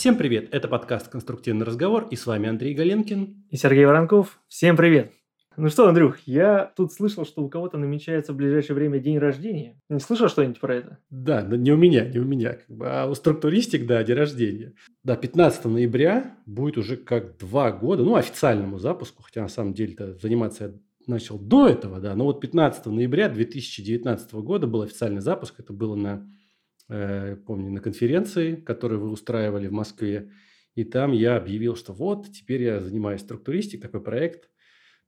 Всем привет! Это подкаст «Конструктивный разговор» и с вами Андрей Галенкин. И Сергей Воронков. Всем привет! Ну что, Андрюх, я тут слышал, что у кого-то намечается в ближайшее время день рождения. Не слышал что-нибудь про это? Да, но не у меня, не у меня. Как бы, а у структуристик, да, день рождения. Да, 15 ноября будет уже как два года, ну, официальному запуску, хотя на самом деле-то заниматься я начал до этого, да, но вот 15 ноября 2019 года был официальный запуск, это было на помню, на конференции, которую вы устраивали в Москве. И там я объявил, что вот, теперь я занимаюсь структуристикой, такой проект.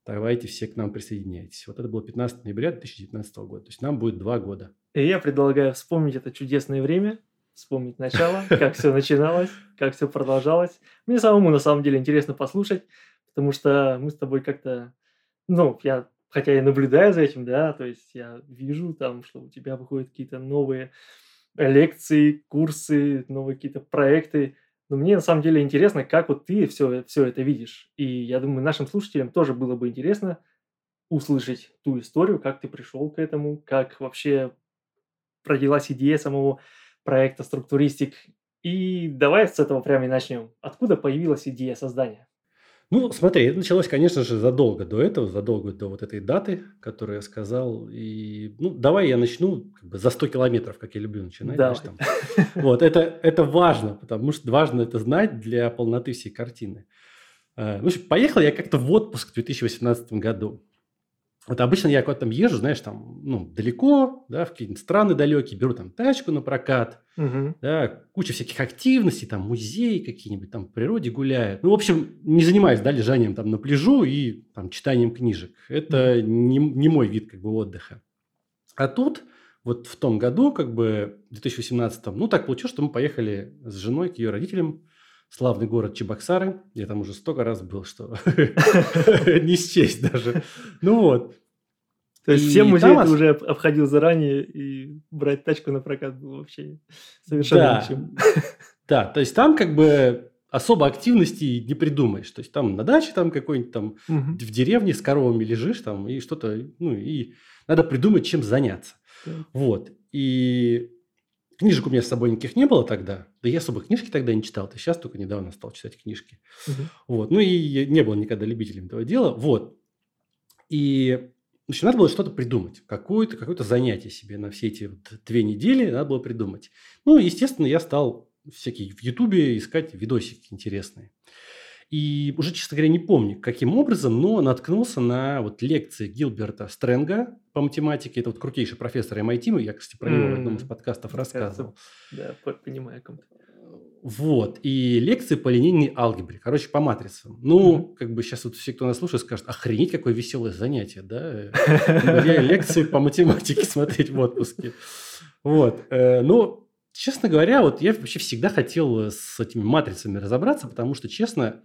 Давайте все к нам присоединяйтесь. Вот это было 15 ноября 2019 года. То есть нам будет два года. И я предлагаю вспомнить это чудесное время, вспомнить начало, как все начиналось, как все продолжалось. Мне самому на самом деле интересно послушать, потому что мы с тобой как-то, ну, я хотя я наблюдаю за этим, да, то есть я вижу там, что у тебя выходят какие-то новые лекции, курсы, новые какие-то проекты. Но мне на самом деле интересно, как вот ты все, все это видишь. И я думаю, нашим слушателям тоже было бы интересно услышать ту историю, как ты пришел к этому, как вообще родилась идея самого проекта «Структуристик». И давай с этого прямо и начнем. Откуда появилась идея создания? Ну, смотри, это началось, конечно же, задолго до этого, задолго до вот этой даты, которую я сказал. И, ну, давай я начну как бы за 100 километров, как я люблю начинать. Давай. Там. Вот, это, это важно, потому что важно это знать для полноты всей картины. Э, ну, поехал я как-то в отпуск в 2018 году. Вот обычно я куда-то там езжу, знаешь, там, ну, далеко, да, в какие-нибудь страны далекие, беру там тачку на прокат, Мгм. да, куча всяких активностей, там, музеи какие-нибудь, там, в природе гуляют. Ну, в общем, не занимаюсь, да, лежанием там на пляжу и там читанием книжек. Это не, не мой вид, как бы, отдыха. А тут, вот в том году, как бы, в 2018, ну, так получилось, что мы поехали с женой к ее родителям славный город Чебоксары. Я там уже столько раз был, что не счесть даже. Ну, вот. То есть И все музеи там ты уже об- обходил заранее, и брать тачку на прокат было вообще совершенно Да. ничем. Да, то есть там как бы особо активности не придумаешь. То есть там на даче там какой-нибудь там в деревне с коровами лежишь там и что-то, ну и надо придумать, чем заняться. Вот. И книжек у меня с собой никаких не было тогда. Да я особо книжки тогда не читал. Ты сейчас только недавно стал читать книжки. Мгм. Вот. Ну и не был никогда любителем этого дела. Вот. И общем, надо было что-то придумать. Какое-то какое занятие себе на все эти вот две недели надо было придумать. Ну, естественно, я стал всякие в Ютубе искать видосики интересные. И уже, честно говоря, не помню, каким образом, но наткнулся на вот лекции Гилберта Стрэнга по математике. Это вот крутейший профессор MIT. Я, кстати, про него в одном из подкастов Мне кажется, рассказывал. Да, по- понимаю. Вот. И лекции по линейной алгебре. Короче, по матрицам. Ну, Мгм. как бы сейчас вот все, кто нас слушает, скажут, охренеть, какое веселое занятие, да? Э, Лекции по математике смотреть в отпуске. Вот. Э, Ну, честно говоря, вот я вообще всегда хотел с этими матрицами разобраться, потому что, честно,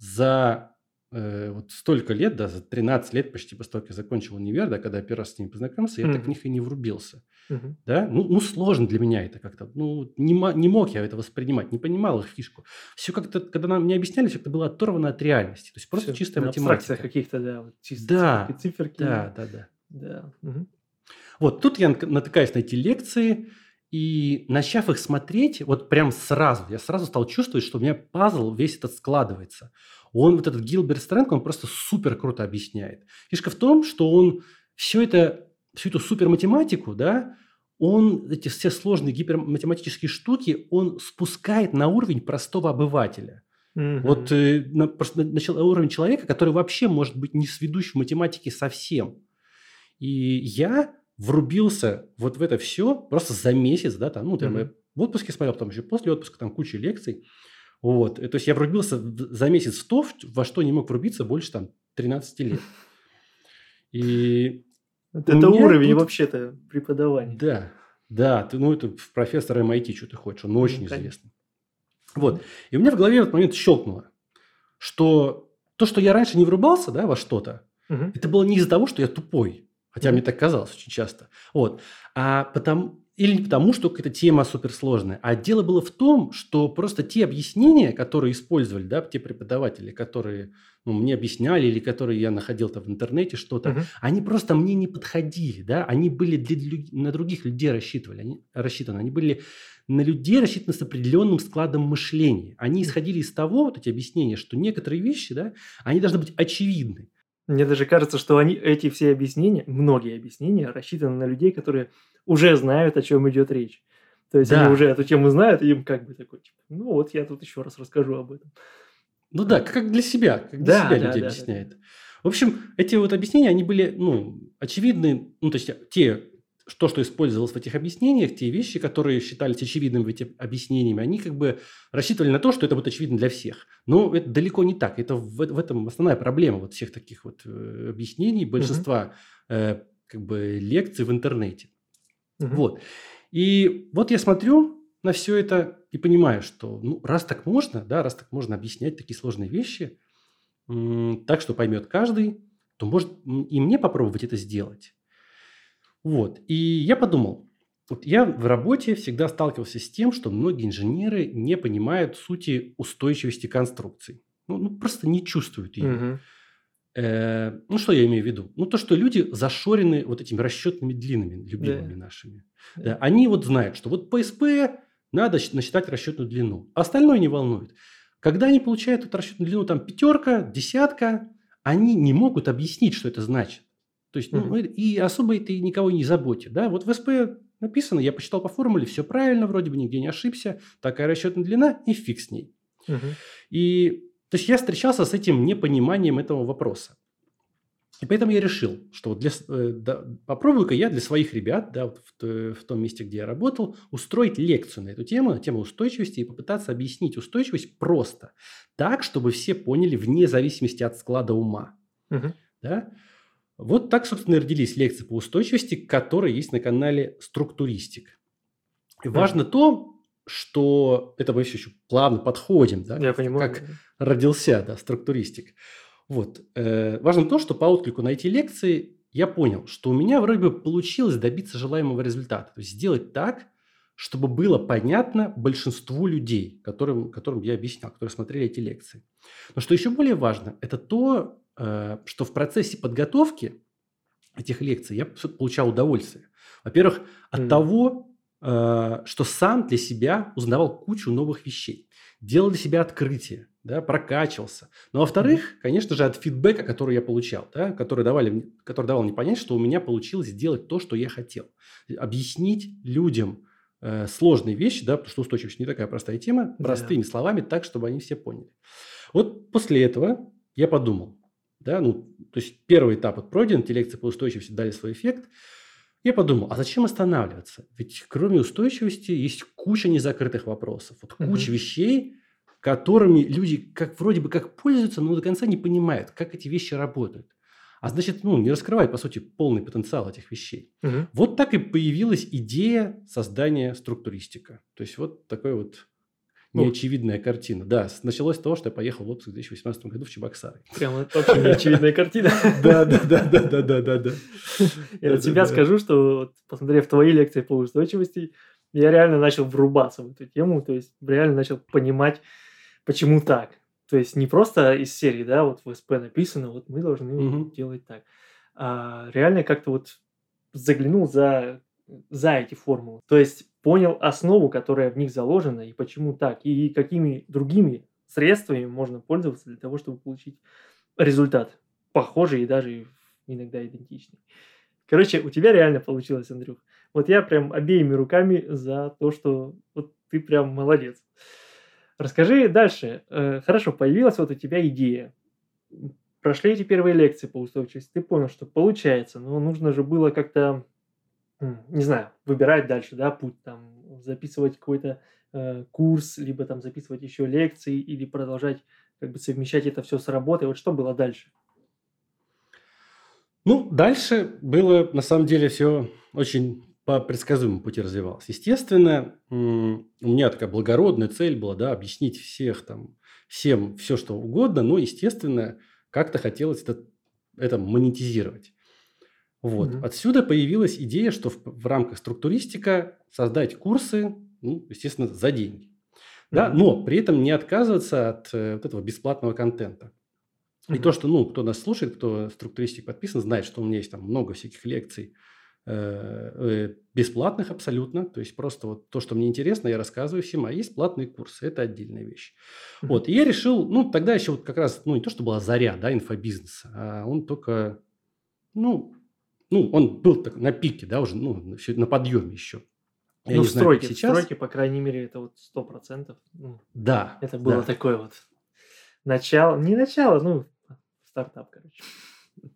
за э, вот столько лет, да, за 13 лет почти после того, как я закончил универ, да, когда я первый раз с ними познакомился, я так в них и не врубился. Мгм. Да? Ну, ну, сложно для меня это как-то. Ну, не, не мог я это воспринимать, не понимал их фишку. Все как-то, когда нам мне объясняли, все как-то было оторвано от реальности. То есть просто Всё, чистая математика. каких-то, да, вот чисто Да, циферки. Да, да, да. Да. Мгм. Вот тут я натыкаюсь на эти лекции, и начав их смотреть, вот прям сразу, я сразу стал чувствовать, что у меня пазл весь этот складывается. Он, вот этот Гилберт Стрэнг, он просто супер круто объясняет. Фишка в том, что он все это, всю эту супер математику, да, он эти все сложные гиперматематические штуки, он спускает на уровень простого обывателя. Мгм. Вот э, на, на чел- уровень человека, который вообще может быть не сведущ в математике совсем. И я врубился вот в это все просто за месяц, да, там, ну, там, я Мгм. в отпуске смотрел, потом еще после отпуска, там куча лекций. Вот. То есть я врубился за месяц в то, во что не мог врубиться больше там 13 лет. И это уровень тут- вообще-то преподавания. да, да, ты, ну, это профессор MIT, что ты хочешь, он очень конечно. известный. Вот. И у меня в голове в этот момент щелкнуло, что то, что я раньше не врубался, да, во что-то, это было не из-за того, что я тупой, хотя мне так казалось очень часто. Вот. А потом или не потому, что какая-то тема суперсложная, а дело было в том, что просто те объяснения, которые использовали, да, те преподаватели, которые ну, мне объясняли или которые я находил там в интернете что-то, Мгм. они просто мне не подходили, да, они были для, на других людей рассчитывали, они, рассчитаны, они были на людей рассчитаны с определенным складом мышления. Они исходили из того, вот эти объяснения, что некоторые вещи, да, они должны быть очевидны. Мне даже кажется, что они, эти все объяснения, многие объяснения, рассчитаны на людей, которые уже знают, о чем идет речь. То есть Да. они уже эту тему знают, и им как бы такой, типа, ну вот я тут еще раз расскажу об этом. Ну да, как для себя, как для Да, себя да, людей да, да, объясняет. В общем, эти вот объяснения, они были, ну, очевидны, ну, то есть те, то, что использовалось в этих объяснениях, те вещи, которые считались очевидными в этих объяснениями, они как бы рассчитывали на то, что это будет очевидно для всех. Но это далеко не так. Это в, в этом основная проблема вот всех таких вот э, объяснений, большинства э, как бы лекций в интернете. Мгм. Вот. И вот я смотрю на все это и понимаю, что ну, раз так можно, да, раз так можно объяснять такие сложные вещи, так что поймет каждый, то может и мне попробовать это сделать. Вот. И я подумал, вот я в работе всегда сталкивался с тем, что многие инженеры не понимают сути устойчивости конструкций. Ну, ну, просто не чувствуют ее. Мгм. Э, ну, что я имею в виду? Ну, то, что люди зашорены вот этими расчетными длинами, любимыми нашими. Да. Да, они вот знают, что вот по СП надо насчитать расчетную длину. Остальное не волнует. Когда они получают эту расчетную длину, там пятерка, десятка, они не могут объяснить, что это значит. То есть, ну, Мгм. и особо это никого не заботит. Да? Вот в СП написано, я посчитал по формуле, все правильно, вроде бы нигде не ошибся, такая расчетная длина, и фиг с ней. Мгм. И то есть я встречался с этим непониманием этого вопроса. И поэтому я решил, что вот для, э, да, попробую-ка я для своих ребят, да, вот в, в том месте, где я работал, устроить лекцию на эту тему, на тему устойчивости, и попытаться объяснить устойчивость просто, так, чтобы все поняли вне зависимости от склада ума. Мгм. Да? Вот так, собственно, и родились лекции по устойчивости, которые есть на канале «Структуристик». И Мгм. важно то, что это мы все еще плавно подходим, да, Я понимаю. как родился, да, структуристик. Вот. Э, важно то, что по отклику на эти лекции я понял, что у меня вроде бы получилось добиться желаемого результата. То есть сделать так, чтобы было понятно большинству людей, которым, которым я объяснял, которые смотрели эти лекции. Но что еще более важно, это то, что в процессе подготовки этих лекций я получал удовольствие. Во-первых, от Мгм. того, э, что сам для себя узнавал кучу новых вещей, делал для себя открытия, да, прокачивался. Но во-вторых, конечно же, от фидбэка, который я получал, да, который, давали, который давал мне понять, что у меня получилось сделать то, что я хотел. Объяснить людям э, сложные вещи, да, потому что устойчивость не такая простая тема, простыми словами, так, чтобы они все поняли. Вот после этого я подумал, да, ну, то есть первый этап пройден, эти лекции по устойчивости дали свой эффект. Я подумал, а зачем останавливаться? Ведь кроме устойчивости есть куча незакрытых вопросов, вот куча вещей, которыми люди как вроде бы как пользуются, но до конца не понимают, как эти вещи работают. А значит, ну, не раскрывают, по сути, полный потенциал этих вещей. Мгм. Вот так и появилась идея создания структуристика. То есть вот такой вот. Неочевидная картина. Да, началось с того, что я поехал в отпуск в 2018 году в Чебоксары. Прям это вообще неочевидная картина. Да, да, да, да, да, да, да, да. Я от себя скажу, что посмотрев твои лекции по устойчивости, я реально начал врубаться в эту тему, то есть реально начал понимать, почему так. То есть не просто из серии, да, вот в СП написано, вот мы должны делать так, а реально как-то вот заглянул за, за эти формулы. То есть понял основу, которая в них заложена, и почему так, и какими другими средствами можно пользоваться для того, чтобы получить результат похожий и даже иногда идентичный. Короче, у тебя реально получилось, Андрюх. Вот я прям обеими руками за то, что вот ты прям молодец. Расскажи дальше. Э, Хорошо, появилась вот у тебя идея. Прошли эти первые лекции по устойчивости. Ты понял, что получается, но нужно же было как-то, не знаю, выбирать дальше, да, путь, там, записывать какой-то э, курс, либо там записывать еще лекции, или продолжать как бы совмещать это все с работой. Вот что было дальше? Ну, дальше было, на самом деле, все очень по предсказуемому пути развивалось. Естественно, у меня такая благородная цель была, да, объяснить всех там, всем все, что угодно, но, естественно, как-то хотелось это, это монетизировать. Вот. Угу. Отсюда появилась идея, что в, в рамках структуристика создать курсы, ну, естественно, за деньги. Да, но при этом не отказываться от э, вот этого бесплатного контента. И то, что, ну, кто нас слушает, кто структуристик подписан, знает, что у меня есть там много всяких лекций э, э, бесплатных абсолютно. То есть просто вот то, что мне интересно, я рассказываю всем, а есть платные курсы, это отдельная вещь. Mm-hmm. Вот, и я решил, ну, тогда еще вот как раз, ну, не то, что была заря, да, инфобизнеса, а он только, ну, ну, он был так, на пике, да, уже, ну, на подъеме еще. Я ну, в стройке, знаю, сейчас. в стройке, по крайней мере, это вот сто процентов. Ну, да. Это было да. такое вот начало, не начало, ну, стартап, короче.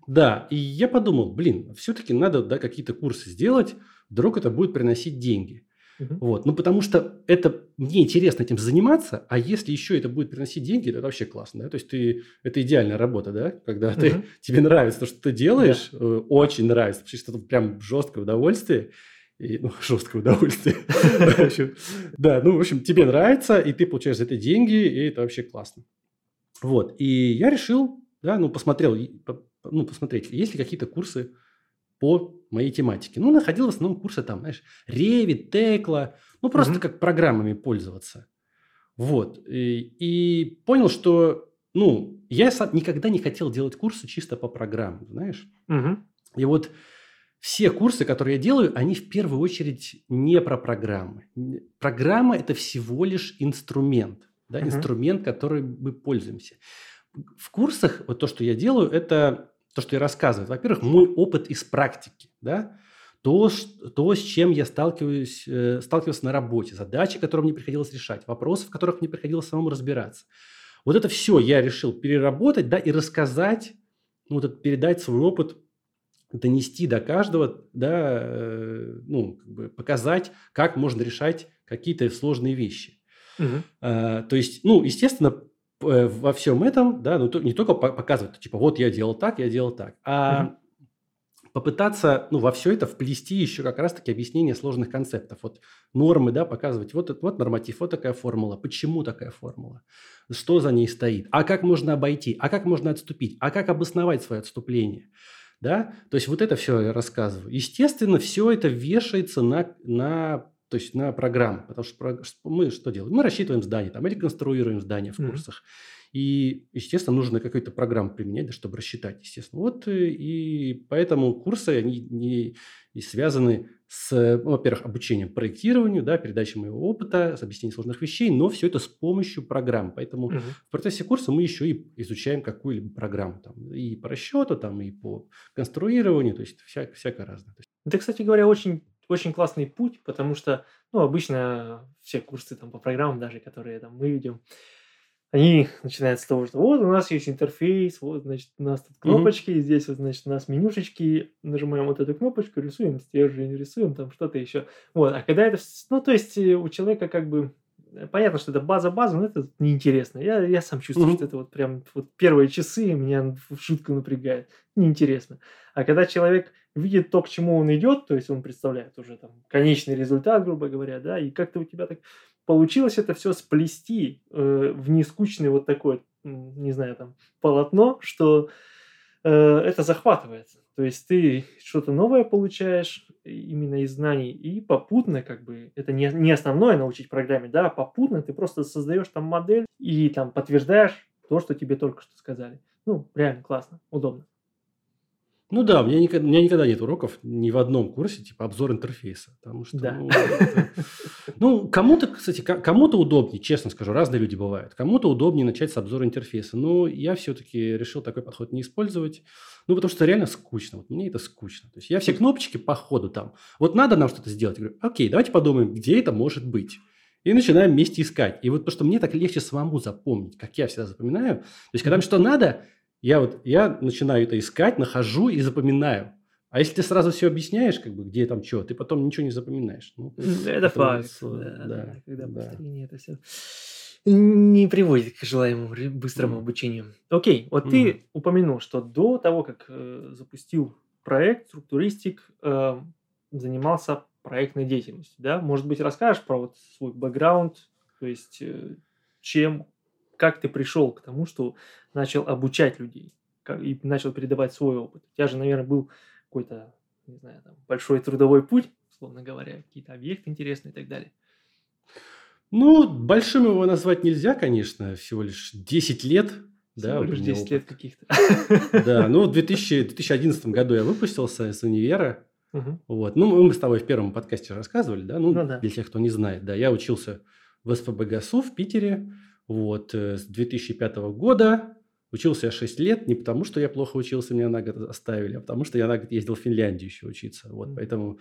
Да, и я подумал, блин, все-таки надо да, какие-то курсы сделать, вдруг это будет приносить деньги. Угу. Вот, ну потому что это мне интересно этим заниматься, а если еще это будет приносить деньги, это вообще классно, да? То есть ты это идеальная работа, да, когда угу. ты тебе нравится то, что ты делаешь, да. Э, очень нравится, потому что это прям жесткое удовольствие, и, ну, жесткое удовольствие. Да, ну, в общем, тебе нравится, и ты получаешь за это деньги, и это вообще классно. Вот, и я решил, да, ну, посмотрел, ну, посмотреть, есть ли какие-то курсы по моей тематике. Ну, находил в основном курсы там, знаешь, Revit, Tekla, ну, просто как программами пользоваться. Вот, и, и понял, что, ну, я сам никогда не хотел делать курсы чисто по программам, знаешь. И вот все курсы, которые я делаю, они в первую очередь не про программы. Программа – это всего лишь инструмент, да, uh-huh. инструмент, который мы пользуемся. В курсах вот то, что я делаю, это то, что я рассказываю. Во-первых, мой опыт из практики, да, то, то с чем я сталкиваюсь, э, сталкивался на работе, задачи, которые мне приходилось решать, вопросы, в которых мне приходилось самому разбираться. Вот это все я решил переработать, да, и рассказать, ну, вот это, передать свой опыт донести до каждого, да, э, ну, как бы показать, как можно решать какие-то сложные вещи. Угу. А, то есть, ну, естественно, во всем этом, да, ну, не только показывать, типа, вот я делал так, я делал так, а угу. попытаться, ну, во все это вплести еще как раз-таки объяснение сложных концептов. Вот нормы, да, показывать, вот, вот норматив, вот такая формула, почему такая формула, что за ней стоит, а как можно обойти, а как можно отступить, а как обосновать свое отступление – да? То есть вот это все я рассказываю. Естественно, все это вешается на, на, то есть на программу, потому что мы что делаем? Мы рассчитываем здание, там, или конструируем здание в курсах. Mm-hmm. И, естественно, нужно какую-то программу применять, да, чтобы рассчитать, естественно. Вот э, и поэтому курсы, они не, связаны с, ну, во-первых, обучением проектированию, да, передачей моего опыта, с объяснением сложных вещей, но все это с помощью программ. Поэтому угу. в процессе курса мы еще и изучаем какую-либо программу. Там, и по расчету, там, и по конструированию, то есть вся, всякое разное. Это, кстати говоря, очень, очень классный путь, потому что ну, обычно все курсы там, по программам, даже которые там, мы видим, они начинают с того, что вот у нас есть интерфейс, вот, значит, у нас тут кнопочки, mm-hmm. здесь вот, значит, у нас менюшечки, нажимаем вот эту кнопочку, рисуем стержень, рисуем там что-то еще. Вот, а когда это, ну, то есть э, у человека как бы понятно, что это база-база, но это неинтересно. Я, я сам чувствую, mm-hmm. что это вот прям вот первые часы меня в шутку напрягает. Неинтересно. А когда человек видит то, к чему он идет, то есть он представляет уже там конечный результат, грубо говоря, да, и как-то у тебя так получилось это все сплести э, в нескучный вот такой, не знаю, там, полотно, что э, это захватывает. То есть ты что-то новое получаешь именно из знаний, и попутно, как бы, это не, не основное научить программе, да, а попутно ты просто создаешь там модель и там подтверждаешь то, что тебе только что сказали. Ну, реально классно, удобно. Ну да, у меня, никогда, у меня никогда нет уроков ни в одном курсе, типа обзор интерфейса. Потому что, да. ну, это... ну, кому-то, кстати, кому-то удобнее, честно скажу, разные люди бывают. Кому-то удобнее начать с обзора интерфейса. Но я все-таки решил такой подход не использовать. Ну, потому что реально скучно. Вот мне это скучно. То есть я все кнопочки по ходу там. Вот надо нам что-то сделать. Я говорю, окей, давайте подумаем, где это может быть. И начинаем вместе искать. И вот то, что мне так легче самому запомнить, как я всегда запоминаю. То есть, когда мне что надо, я вот я начинаю это искать, нахожу и запоминаю. А если ты сразу все объясняешь, как бы, где там что, ты потом ничего не запоминаешь. Ну, это факт. Да, да, когда да. повторение это все не приводит к желаемому быстрому mm. обучению. Окей, вот mm. ты упомянул, что до того, как э, запустил проект структуристик, э, занимался проектной деятельностью, да? Может быть, расскажешь про вот свой бэкграунд, то есть э, чем, как ты пришел к тому, что начал обучать людей как, и начал передавать свой опыт? У тебя же, наверное, был какой-то, не знаю, там, большой трудовой путь, условно говоря, какие-то объекты интересные и так далее. Ну, большим его назвать нельзя, конечно, всего лишь 10 лет. Всего Да, лишь у меня 10 опыт. лет каких-то. Да, ну в 2000 2011 году я выпустился с универа. Мгм. Вот. Ну, мы с тобой в первом подкасте рассказывали, да? Ну, Ну да. для тех, кто не знает, да, я учился в СПБГСУ в Питере, вот, э, с 2005 года. Учился я 6 лет, не потому, что я плохо учился, меня на год оставили, а потому, что я на год ездил в Финляндию еще учиться. Вот, поэтому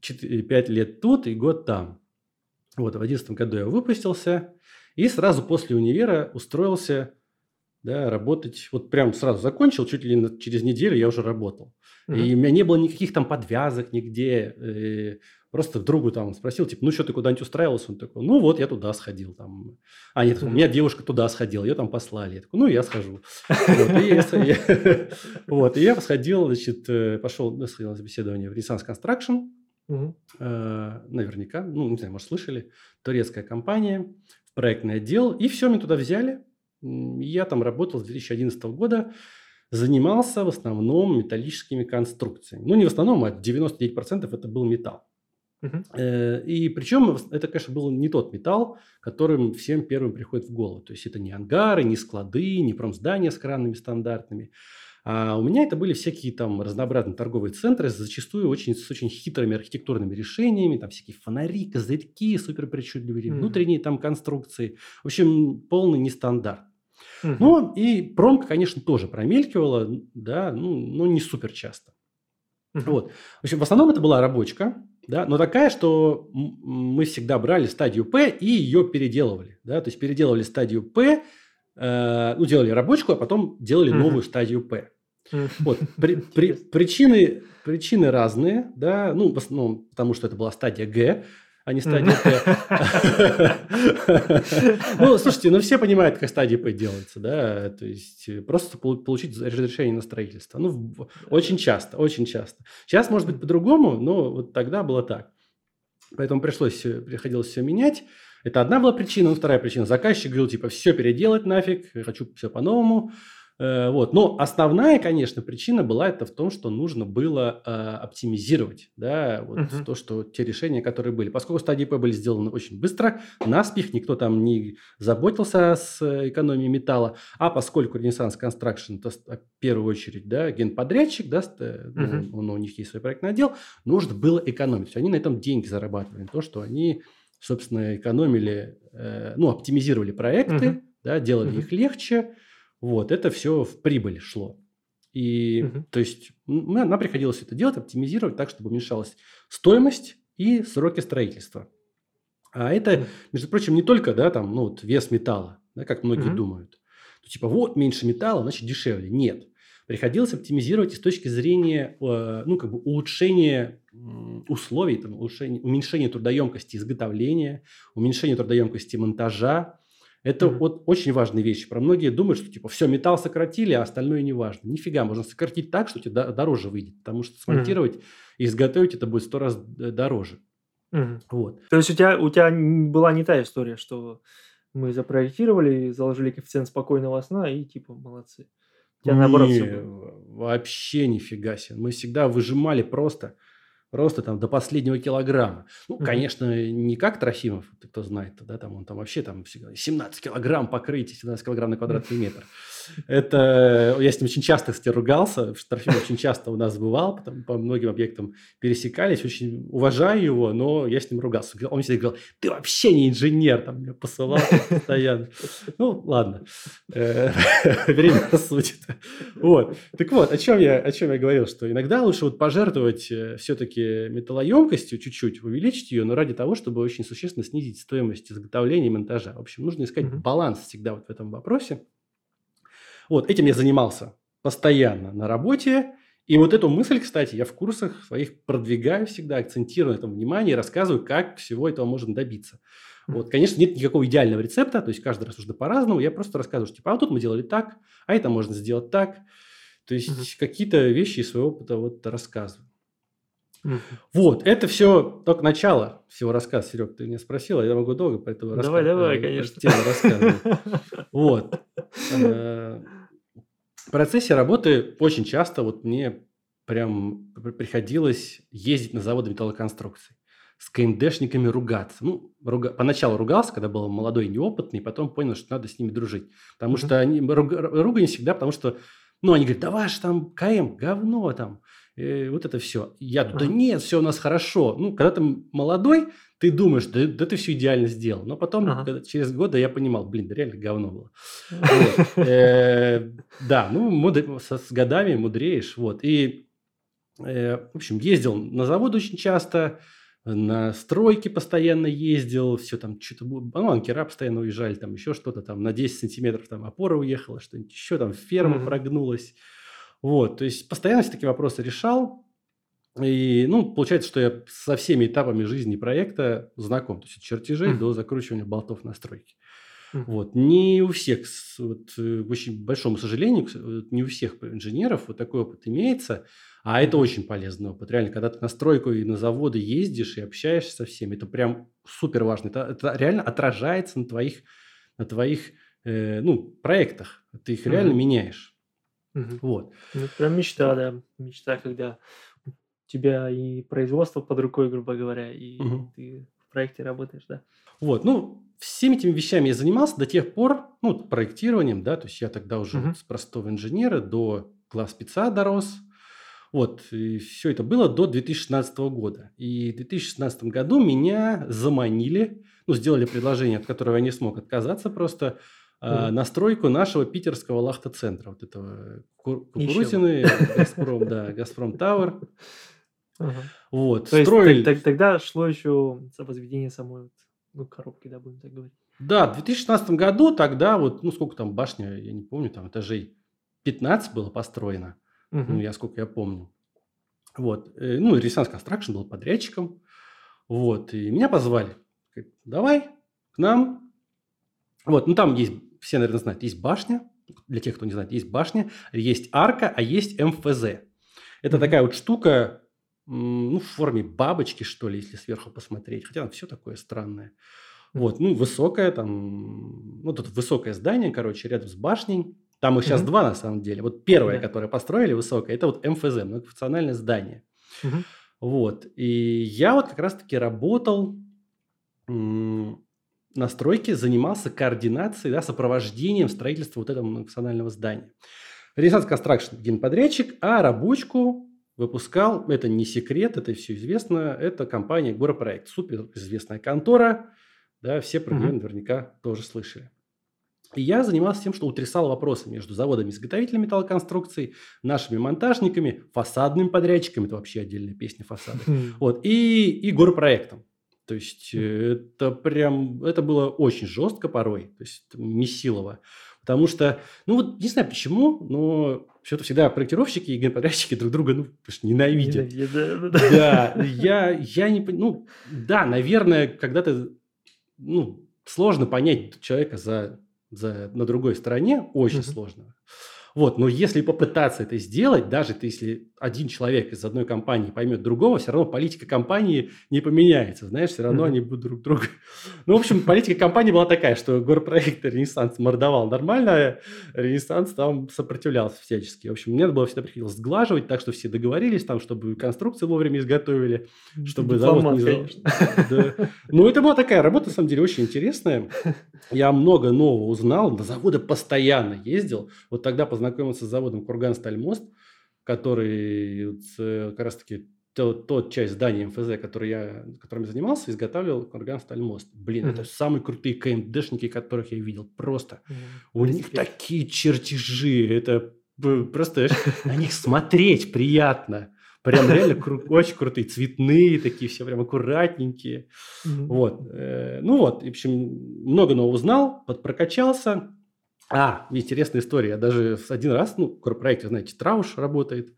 5 лет тут и год там. Вот, в 2011 году я выпустился и сразу после универа устроился да, работать. Вот прям сразу закончил, чуть ли не через неделю я уже работал. Мгм. И у меня не было никаких там подвязок нигде. э, Просто другу там спросил, типа, ну что, ты куда-нибудь устраивался? Он такой, ну вот, я туда сходил. Там. А нет, у Мгм. меня девушка туда сходила, ее там послали. Я такой, ну, я схожу. Вот, и я и сходил, значит, э, пошел, сходил на собеседование в Renaissance Construction. Э, Наверняка, ну, не знаю, может, слышали. Турецкая компания, проектный отдел. И все, меня туда взяли. Я там работал с 2011 года. Занимался в основном металлическими конструкциями. Ну, не в основном, а 99% это был металл. Э, И причем это, конечно, был не тот металл, которым всем первым приходит в голову. То есть это не ангары, не склады, не промздания с кранами стандартными. А у меня это были всякие там разнообразные торговые центры, зачастую очень, с очень хитрыми архитектурными решениями, там всякие фонари, козырьки, супер причудливые Мгм. внутренние там конструкции. В общем, полный нестандарт. Мгм. Ну, и промка, конечно, тоже промелькивала, да, ну, но не супер часто. Мгм. Вот. В общем, в основном это была рабочка, да, но такая, что мы всегда брали стадию П и ее переделывали. Да, то есть переделывали стадию П, э, ну, делали рабочку, а потом делали Мгм. новую стадию П. Мгм. Вот. При- при- причины, причины разные, да, ну, в основном потому, что это была стадия Г, а не стадия П. Ну, слушайте, ну все понимают, как стадия П делается, да, то есть э, просто пол- получить разрешение на строительство. Ну, очень часто, очень часто. Сейчас может быть по-другому, но вот тогда было так. Поэтому пришлось, всё- приходилось все менять. Это одна была причина. Ну, вторая причина. Заказчик говорил, типа, все переделать нафиг, хочу все по-новому. Э, Вот. Но основная, конечно, причина была это в том, что нужно было э, оптимизировать, да, вот Мгм. то, что те решения, которые были. Поскольку стадии П были сделаны очень быстро, наспех, никто там не заботился с экономией металла, а поскольку Renaissance Construction, это в первую очередь, да, генподрядчик, да, с- э, ну, он- у них есть свой проектный отдел, нужно было экономить. Они на этом деньги зарабатывали. То, что они, собственно, экономили, э, ну, оптимизировали проекты, Мгм. да, делали Мгм. их легче. Вот, это все в прибыль шло. И, Мгм. то есть, нам приходилось это делать, оптимизировать так, чтобы уменьшалась стоимость и сроки строительства. А это, между прочим, не только, да, там, ну, вот вес металла, да, как многие Мгм. думают. Ну, типа, вот, меньше металла, значит, дешевле. Нет. Приходилось оптимизировать и с точки зрения, э, ну, как бы улучшения условий, там, улучшения, уменьшения трудоемкости изготовления, уменьшения трудоемкости монтажа. Это Мгм. вот очень важные вещи. Про многие думают, что типа все, металл сократили, а остальное не важно. Нифига, можно сократить так, что тебе до- дороже выйдет, потому что смонтировать и изготовить это будет сто раз д- дороже. Мгм. Вот. То есть у тебя, у тебя была не та история, что мы запроектировали, заложили коэффициент спокойного сна и типа молодцы. У тебя наоборот Не, все было. вообще нифига себе. Мы всегда выжимали просто, просто там до последнего килограмма. Ну, Мгм. конечно, не как Трофимов, кто знает, да, там он там вообще там всегда 17 килограмм покрытие, 17 килограмм на квадратный метр. Это я с ним очень часто, кстати, ругался, Трофимов очень часто у нас бывал, потом по многим объектам пересекались, очень уважаю его, но я с ним ругался. Он всегда говорил, ты вообще не инженер, там меня посылал постоянно. Ну, ладно. Э, Время судит. Вот. Так вот, о чем я, о чем я говорил, что иногда лучше вот пожертвовать все-таки металлоемкостью чуть-чуть, увеличить ее, но ради того, чтобы очень существенно снизить стоимость изготовления и монтажа. В общем, нужно искать баланс всегда вот в этом вопросе. Вот, этим я занимался постоянно на работе. И вот эту мысль, кстати, я в курсах своих продвигаю всегда, акцентирую на этом внимание и рассказываю, как всего этого можно добиться. Вот, конечно, нет никакого идеального рецепта, то есть каждый раз нужно по-разному. Я просто рассказываю, что типа, а вот тут мы делали так, а это можно сделать так. То есть Мгм. какие-то вещи из своего опыта вот рассказываю. Мгм. Вот, это все только начало всего рассказа, Серег, ты меня спросил, а я могу долго про это Давай, раска- давай, э, конечно. тему рассказывать. Вот. В процессе работы очень часто вот мне прям приходилось ездить на заводы металлоконструкций с КМДшниками ругаться. Ну, руга... поначалу ругался, когда был молодой и неопытный, потом понял, что надо с ними дружить. Потому mm-hmm. что они руг... ругань всегда, потому что, ну, они говорят, да ваш там КМ, говно там, э, вот это все. Я да нет, все у нас хорошо. Ну, когда ты молодой, ты думаешь, да, да ты все идеально сделал. Но потом, ага. когда, через годы я понимал, блин, да реально говно было. Э, да, ну, с годами мудреешь. Вот. И, э, в общем, ездил на завод очень часто, на стройки постоянно ездил, все там что-то, ну, анкера постоянно уезжали, там еще что-то там, на 10 сантиметров там опора уехала, что-нибудь еще там, ферма прогнулась. Вот, то есть постоянно все такие вопросы решал. И, ну, получается, что я со всеми этапами жизни проекта знаком. То есть от чертежей mm-hmm. до закручивания болтов на стройке. Вот. Не у всех, вот, э, к очень большому сожалению, не у всех инженеров вот такой опыт имеется. А это очень полезный опыт. Реально, когда ты на стройку и на заводы ездишь и общаешься со всеми, это прям супер важно. Это, это реально отражается на твоих, на твоих э, ну, проектах. Ты их реально mm-hmm. меняешь. Mm-hmm. Вот. Ну, прям мечта, да. Мечта, когда у тебя и производство под рукой, грубо говоря, и mm-hmm. ты в проекте работаешь, да. Вот, ну, всеми этими вещами я занимался до тех пор, ну, проектированием, да, то есть я тогда уже mm-hmm. с простого инженера до класс спеца дорос, вот, и все это было до 2016 года. И в 2016 году меня заманили, ну, сделали предложение, от которого я не смог отказаться просто, mm. на стройку нашего питерского лахта-центра, вот этого Кукурузины, Газпром, да, Газпром Тауэр. Вот, То строили... есть тогда шло еще возведение самой ну, коробки, да, будем так говорить. Да, в 2016 году тогда вот, ну, сколько там башня, я не помню, там этажей 15 было построено. Угу. Ну, я сколько я помню. Вот. Э, ну, Ресанс Construction был подрядчиком. Вот. И меня позвали. Давай к нам. Вот. Ну, там есть, все, наверное, знают, есть башня. Для тех, кто не знает, есть башня, есть арка, а есть МФЗ. Это такая вот штука, ну, в форме бабочки, что ли, если сверху посмотреть. Хотя все такое странное. Вот, ну, высокое там, ну, тут высокое здание, короче, рядом с башней. Там их сейчас mm-hmm. два на самом деле. Вот первое, да. которое построили высокое, это вот МФЗ, многофункциональное здание. Mm-hmm. Вот. И я вот как раз-таки работал м- на стройке, занимался координацией, да, сопровождением строительства вот этого многофункционального здания. Ренессанс Construction генподрядчик, а рабочку выпускал, это не секрет, это все известно, это компания Горопроект, супер известная контора, да, все про нее mm-hmm. наверняка тоже слышали. И я занимался тем, что утрясал вопросы между заводами-изготовителями металлоконструкций, нашими монтажниками, фасадными подрядчиками, это вообще отдельная песня фасады, хм. вот, и, и горпроектом. То есть хм. это прям, это было очень жестко порой, то есть месилово. Потому что, ну вот не знаю почему, но все-таки всегда проектировщики и генподрядчики друг друга ну, ненавидят. Ненавидят, да. Я, я не ну да, наверное, когда-то ну, сложно понять человека за за, на другой стороне очень mm-hmm. сложно. Вот, но если попытаться это сделать, даже если один человек из одной компании поймет другого, все равно политика компании не поменяется, знаешь, все равно mm-hmm. они будут друг друга. Ну, в общем, политика компании была такая, что горпроект Ренессанс мордовал нормально, а Ренессанс там сопротивлялся всячески. В общем, мне надо было всегда приходилось сглаживать, так что все договорились там, чтобы конструкции вовремя изготовили, чтобы завод не... Ну, это была такая работа, на самом деле, очень интересная. Я много нового узнал, до завода постоянно ездил. Вот тогда познакомился с заводом Курган Стальмост, который как раз-таки тот, тот часть здания МФЗ, который я, которым я занимался, изготавливал Курган Стальмост. Блин, mm-hmm. это самые крутые КМДшники, которых я видел. Просто. Mm-hmm. У них такие чертежи. Это просто на них смотреть приятно. Прям реально кру- очень крутые, цветные такие, все прям аккуратненькие. Mm-hmm. Вот. Э, ну вот, в общем, много нового узнал, подпрокачался. А, интересная история. Я даже один раз, ну, в корпорате, знаете, Трауш работает.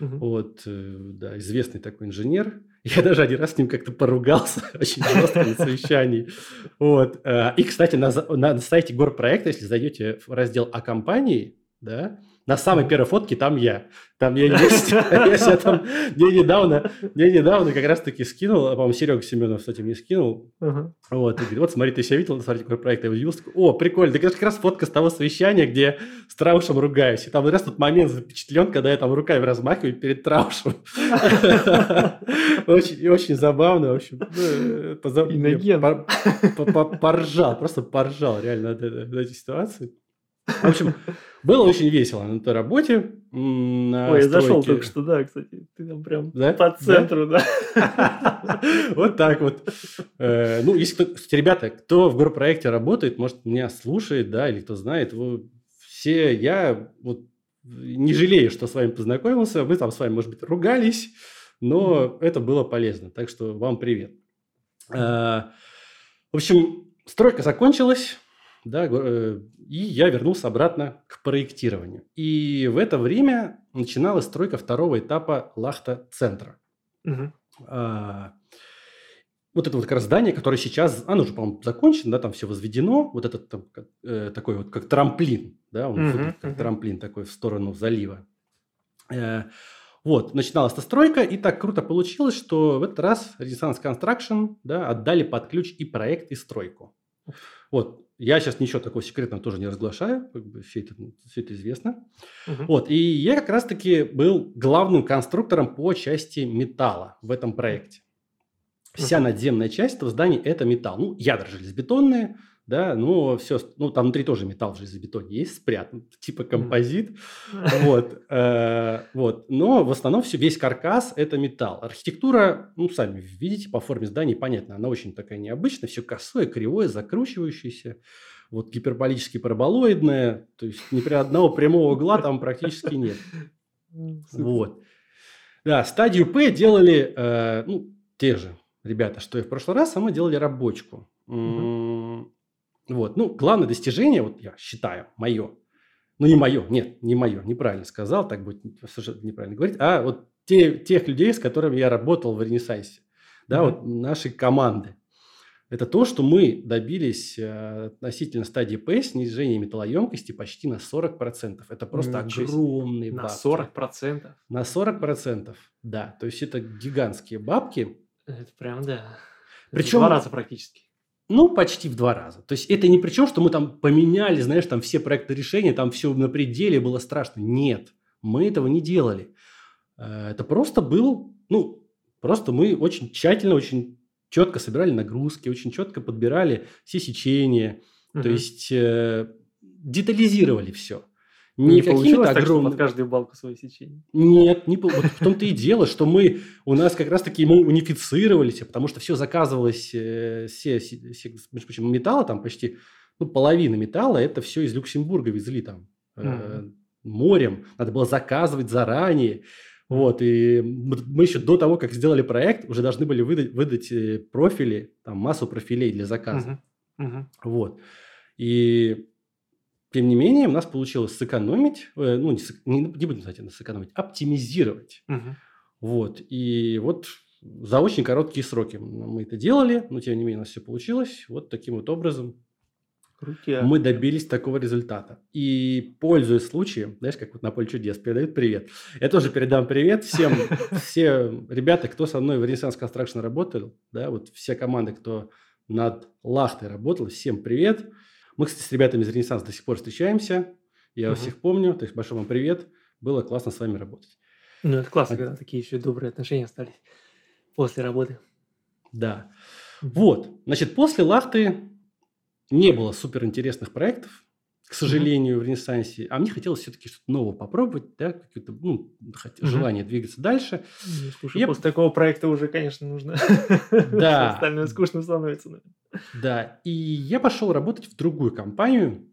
Угу. Вот, э, да, известный такой инженер. Я даже один раз с ним как-то поругался очень жестко на совещании. Вот. Э, и, кстати, на, на сайте горпроекта, если зайдете в раздел о компании, да, На самой первой фотке там я. Там я есть. Я там... Мне недавно, мне недавно как раз-таки скинул, а, по-моему, Серега Семенов, кстати, мне скинул. Вот, и говорит, вот смотри, ты себя видел, смотри, какой проект. Я удивился. О, прикольно. Так это как раз фотка с того совещания, где с Траушем ругаюсь. И там раз тот момент запечатлен, когда я там руками размахиваю перед Траушем. Очень, очень забавно, в общем. Поржал, просто поржал реально от этой ситуации. В общем, было очень весело на той работе. На Ой, я зашел только что, да, кстати. Ты там прям да? по центру, да. Вот так вот. Э, ну, если кстати, ребята, кто в горпроекте работает, может, меня слушает, да, или кто знает, все, я вот не жалею, что с вами познакомился. Мы там с вами, может быть, ругались, но это было полезно. Так что вам привет. Э, в общем, стройка закончилась да, э, и я вернулся обратно к проектированию. И в это время начиналась стройка второго этапа Лахта-центра. Угу. А, вот это вот как раз здание, которое сейчас, оно уже, по-моему, закончено, да, там все возведено, вот этот там, э, такой вот, как трамплин, да, он угу, как угу. трамплин такой в сторону залива. Э, вот, начиналась эта стройка, и так круто получилось, что в этот раз Renaissance Construction, да, отдали под ключ и проект, и стройку. Вот, я сейчас ничего такого секретного тоже не разглашаю, как бы все это, все это известно. Угу. Вот, и я как раз-таки был главным конструктором по части металла в этом проекте. Вся угу. надземная часть этого здания – это металл. Ну, ядра железобетонные, да, но все, ну, там внутри тоже металл в железобетоне есть спрятан, типа композит, вот, э, вот, но в основном все, весь каркас – это металл. Архитектура, ну, сами видите, по форме здания понятно, она очень такая необычная, все косое, кривое, закручивающееся, вот гиперболически параболоидное, то есть ни при одного прямого угла там практически нет. Вот. Да, стадию П делали, э, ну, те же ребята, что и в прошлый раз, а мы делали рабочку. Угу. Вот. Ну, главное достижение, вот я считаю, мое, ну не мое, нет, не мое, неправильно сказал, так будет совершенно неправильно говорить, а вот те, тех людей, с которыми я работал в Ренессансе, да, mm-hmm. вот нашей команды. Это то, что мы добились э, относительно стадии П снижения металлоемкости почти на 40%. Это просто Ничего огромные на бабки. На 40%? На 40%, да. То есть это гигантские бабки. Это прям, да. Причем... два раза практически. Ну, почти в два раза. То есть это не при чем, что мы там поменяли, знаешь, там все проекты решения, там все на пределе было страшно. Нет, мы этого не делали. Э, это просто был, ну, просто мы очень тщательно, очень четко собирали нагрузки, очень четко подбирали все сечения, угу. то есть э, детализировали все. Не, не получилось так, огромные... что под каждую балку свое сечение? Нет, не, вот в том-то и дело, что мы, у нас как раз-таки мы унифицировались, потому что все заказывалось, э, все, все, между прочим, металла там почти, ну, половина металла, это все из Люксембурга везли там mm-hmm. морем, надо было заказывать заранее. Вот, и мы еще до того, как сделали проект, уже должны были выдать, выдать э, профили, там, массу профилей для заказа. Uh-huh. Uh-huh. Вот. И тем не менее, у нас получилось сэкономить, э, ну, не, не, не будем сказать, сэкономить, оптимизировать. Угу. Вот. И вот за очень короткие сроки мы это делали, но тем не менее у нас все получилось. Вот таким вот образом Крутя. мы добились такого результата. И пользуясь случаем, знаешь, как вот на поле чудес передают привет. Я тоже передам привет всем, все ребята, кто со мной в Renaissance Construction работал, да, вот все команды, кто над Лахтой работал, всем привет. Мы, кстати, с ребятами из Ренессанса до сих пор встречаемся. Я угу. всех помню. То есть, большой вам привет. Было классно с вами работать. Ну, это классно, а... когда такие еще добрые отношения остались после работы. Да. Вот. Значит, после Лахты не было суперинтересных проектов к сожалению, mm-hmm. в Ренессансе. А мне хотелось все-таки что-то новое попробовать, да, какое-то ну, mm-hmm. желание двигаться дальше. Ну, слушай, я... после такого проекта уже, конечно, нужно. Да. Остальное скучно становится. Да. И я пошел работать в другую компанию.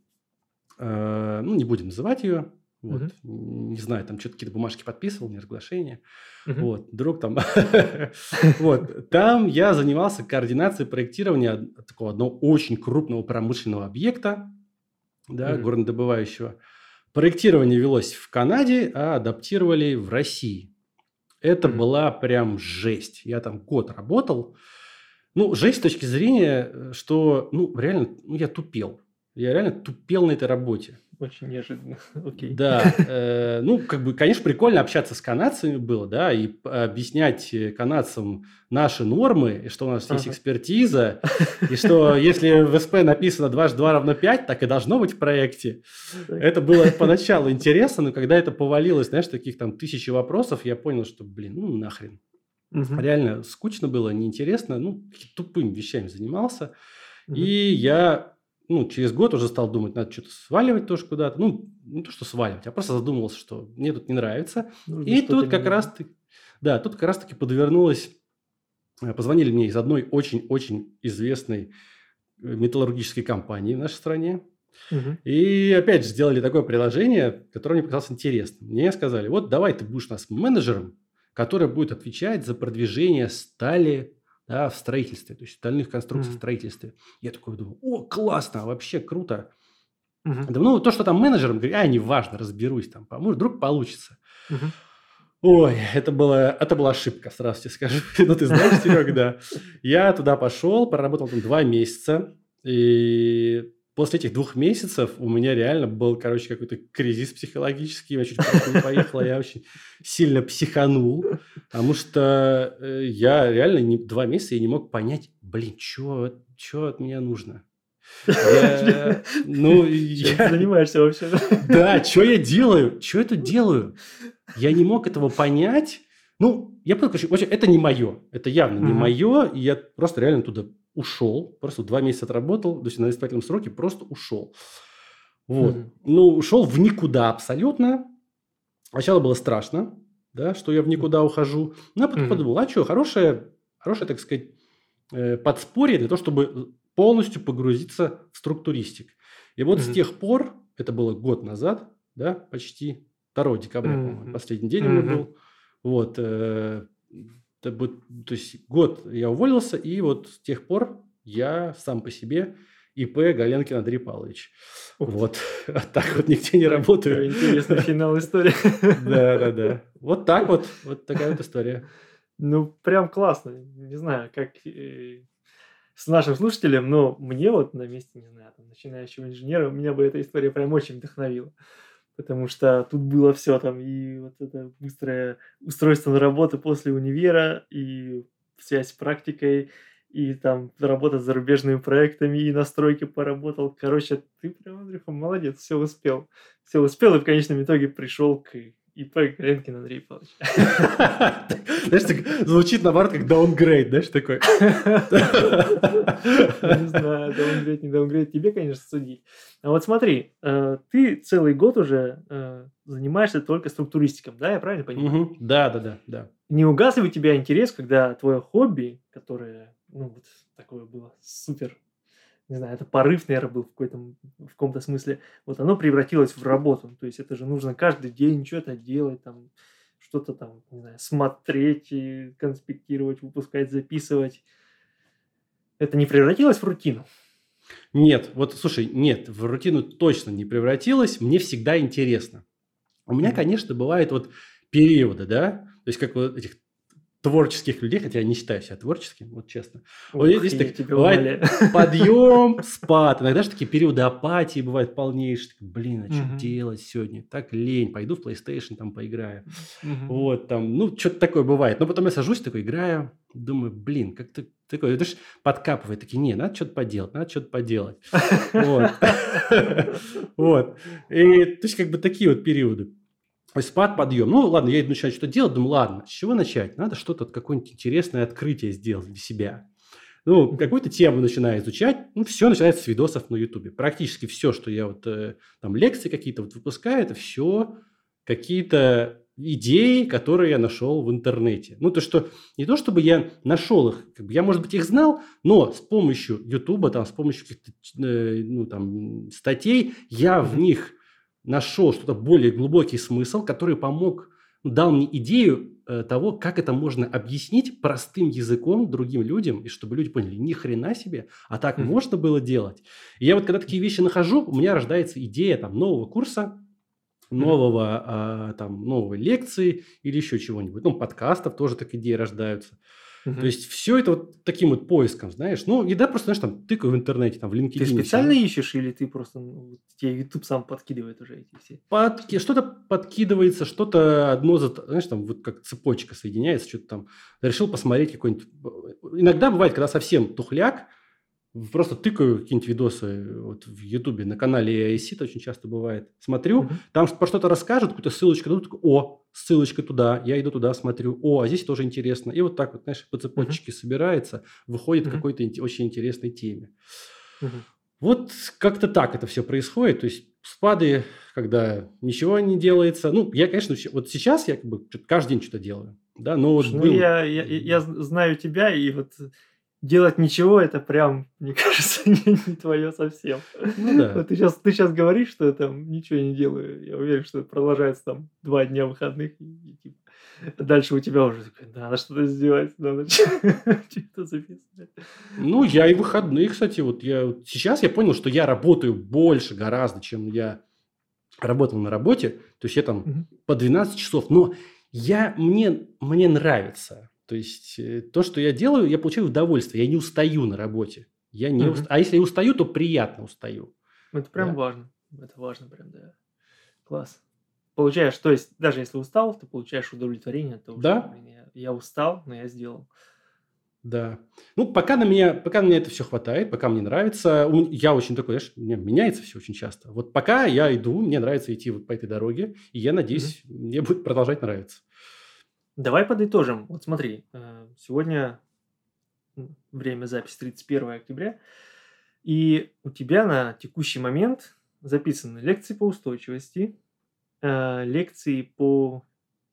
Э, ну, не будем называть ее. Вот. Uh-huh. Не знаю, там что-то какие-то бумажки подписывал, не разглашение. Uh-huh. Вот, друг там. вот. Там я занимался координацией проектирования такого одного очень крупного промышленного объекта да, mm-hmm. горнодобывающего. Проектирование велось в Канаде, а адаптировали в России. Это mm-hmm. была прям жесть. Я там год работал. Ну, жесть с точки зрения, что, ну, реально, ну, я тупел. Я реально тупел на этой работе. Очень неожиданно. Окей. Да, э, ну, как бы, конечно, прикольно общаться с канадцами было, да, и объяснять э, канадцам наши нормы, и что у нас есть Ага. экспертиза, и что если в СП написано 2 2 равно 5, так и должно быть в проекте. Это было поначалу интересно, но когда это повалилось, знаешь, таких там тысячи вопросов, я понял, что, блин, ну нахрен. Мгм. Реально скучно было, неинтересно, ну, тупыми вещами занимался. Мгм. И я, ну, через год уже стал думать, надо что-то сваливать тоже куда-то. Ну, не то, что сваливать, а просто задумался, что мне тут не нравится. Нужно И тут как раз таки, да, тут как раз таки подвернулось, э, позвонили мне из одной очень-очень известной э, металлургической компании в нашей стране. Мгм. И опять же сделали такое приложение, которое мне показалось интересным. Мне сказали, вот давай ты будешь у нас менеджером, который будет отвечать за продвижение стали да, в строительстве, то есть стальных конструкций в Мгм. строительстве. Я такой думаю, о, классно, вообще круто. Думаю, ну, то, что там менеджером, говорю, а, неважно, разберусь там, поможет, вдруг получится. Мгм. Ой, это, было, это была ошибка, сразу тебе скажу. Ну, ты знаешь, Серега, да. Я туда пошел, проработал там два месяца. И после этих двух месяцев у меня реально был, короче, какой-то кризис психологический. Я чуть не поехал, я очень сильно психанул. Потому что э, я реально не, два месяца я не мог понять, блин, что от меня нужно. Я, ну, Чем ты я, занимаешься вообще? да, что я делаю? Что я тут делаю? Я не мог этого понять. Ну, я понял, короче, вообще, это не мое. Это явно не Мгм. мое. И я просто реально туда ушел. Просто два месяца отработал, то есть на испытательном сроке просто ушел. Вот. Мгм. Ну, ушел в никуда абсолютно. Сначала было страшно, да, что я в никуда ухожу. Но я потом Мгм. подумал, а что, хорошее, хорошее, так сказать, э, подспорье для того, чтобы полностью погрузиться в структуристик. И вот с Мгм. тех пор, это было год назад, да, почти 2 декабря, Мгм. по-моему, последний день у меня был. Вот, э, это будет, то есть год я уволился, и вот с тех пор я сам по себе ИП Галенкин Андрей Павлович. Ух. Вот, а так вот нигде не работаю. Интересный финал истории. Да, да, да. Вот так вот, вот такая вот история. Ну, прям классно. Не знаю, как э, с нашим слушателем, но мне вот на месте, не знаю, там, начинающего инженера, меня бы эта история прям очень вдохновила. Потому что тут было все там, и вот это быстрое устройство на работу после универа, и связь с практикой, и там работа с зарубежными проектами, и на стройке поработал. Короче, ты прям, Андрюха, молодец, все успел. Все успел, и в конечном итоге пришел к ИП Гренкин Андрей Павлович. Знаешь, так звучит наоборот как downgrade, знаешь, такой. Не знаю, downgrade, не downgrade, тебе, конечно, судить. А вот смотри, э, ты целый год уже э, занимаешься только структуристиком, да, я правильно понимаю? Да, да, да, да. Не угас ли у тебя интерес, когда твое хобби, которое, ну, вот такое было супер, не знаю, это порыв, наверное, был в какой-то, в каком-то смысле, вот оно превратилось в работу. То есть это же нужно каждый день что-то делать, там, что-то там, не знаю, смотреть, и конспектировать, выпускать, записывать. Это не превратилось в рутину? Нет, вот слушай, нет, в рутину точно не превратилось. Мне всегда интересно. У меня, конечно, бывают вот периоды, да, то есть как вот этих творческих людей, хотя я не считаю себя творческим, вот честно. Вот Ух, здесь я так бывает умоляю. подъем, спад. Иногда же такие периоды апатии бывают полнейшие. Такой, Блин, а что Мгм. делать сегодня? Так лень, пойду в PlayStation там поиграю. Мгм. Вот там, ну, что-то такое бывает. Но потом я сажусь такой, играю, думаю, блин, как-то такое, это ж подкапывает, такие, не, надо что-то поделать, надо что-то поделать. Вот. Вот. И, то есть, как бы такие вот периоды. То есть спад, подъем. Ну, ладно, я иду начинать что-то делать, думаю, ладно, с чего начать? Надо что-то, какое-нибудь интересное открытие сделать для себя. Ну, какую-то тему начинаю изучать, ну, все начинается с видосов на Ютубе. Практически все, что я вот, э, там, лекции какие-то вот выпускаю, это все какие-то идеи, которые я нашел в интернете. Ну, то, что не то, чтобы я нашел их, как бы я, может быть, их знал, но с помощью Ютуба, там, с помощью каких-то, э, ну, там, статей, я в них нашел что-то более глубокий смысл, который помог, дал мне идею э, того, как это можно объяснить простым языком другим людям, и чтобы люди поняли, ни хрена себе, а так Мгм. можно было делать. И я вот когда такие вещи нахожу, у меня рождается идея там нового курса, нового, а, там, новой лекции или еще чего-нибудь. Ну, подкастов тоже так идеи рождаются. Угу. То есть все это вот таким вот поиском, знаешь. Ну, и да, просто, знаешь, там тыкаю в интернете, там в LinkedIn. Ты специально там. ищешь или ты просто, ну, тебе YouTube сам подкидывает уже эти все? Под, что-то подкидывается, что-то одно, за, знаешь, там вот как цепочка соединяется, что-то там. Решил посмотреть какой-нибудь... Иногда бывает, когда совсем тухляк, Просто тыкаю какие-нибудь видосы вот в Ютубе на канале AIC, это очень часто бывает. Смотрю, mm-hmm. там про что-то расскажут, какую-то ссылочку дадут, такой, о, ссылочка туда, я иду туда, смотрю, о, а здесь тоже интересно. И вот так вот, знаешь, по цепочке mm-hmm. собирается, выходит mm-hmm. какой-то очень интересной теме. Mm-hmm. Вот как-то так это все происходит. То есть спады, когда ничего не делается. Ну, я, конечно, вот сейчас я как бы каждый день что-то делаю. Да, но вот ну, был... я, я, я знаю тебя, и вот делать ничего, это прям, мне кажется, не, не твое совсем. Ну, да. вот ты, сейчас, ты сейчас говоришь, что я там ничего не делаю. Я уверен, что это продолжается там два дня выходных. И, и, типа, дальше у тебя уже надо что-то сделать, надо что-то записывать. Ну, я и выходные, кстати, вот я сейчас я понял, что я работаю больше гораздо, чем я работал на работе. То есть я там угу. по 12 часов. Но я, мне, мне нравится то есть э, то, что я делаю, я получаю удовольствие. Я не устаю на работе. Я не угу. уст... А если я устаю, то приятно устаю. Это прям да. важно. Это важно прям, да. Класс. Получаешь, то есть даже если устал, ты получаешь удовлетворение от того, да? что я, я устал, но я сделал. Да. Ну, пока на меня, пока на меня это все хватает, пока мне нравится, я очень такой, знаешь, у меня меняется все очень часто. Вот пока я иду, мне нравится идти вот по этой дороге, и я надеюсь, mm мне будет продолжать нравиться. Давай подытожим. Вот смотри, э, сегодня время записи 31 октября, и у тебя на текущий момент записаны лекции по устойчивости, э, лекции по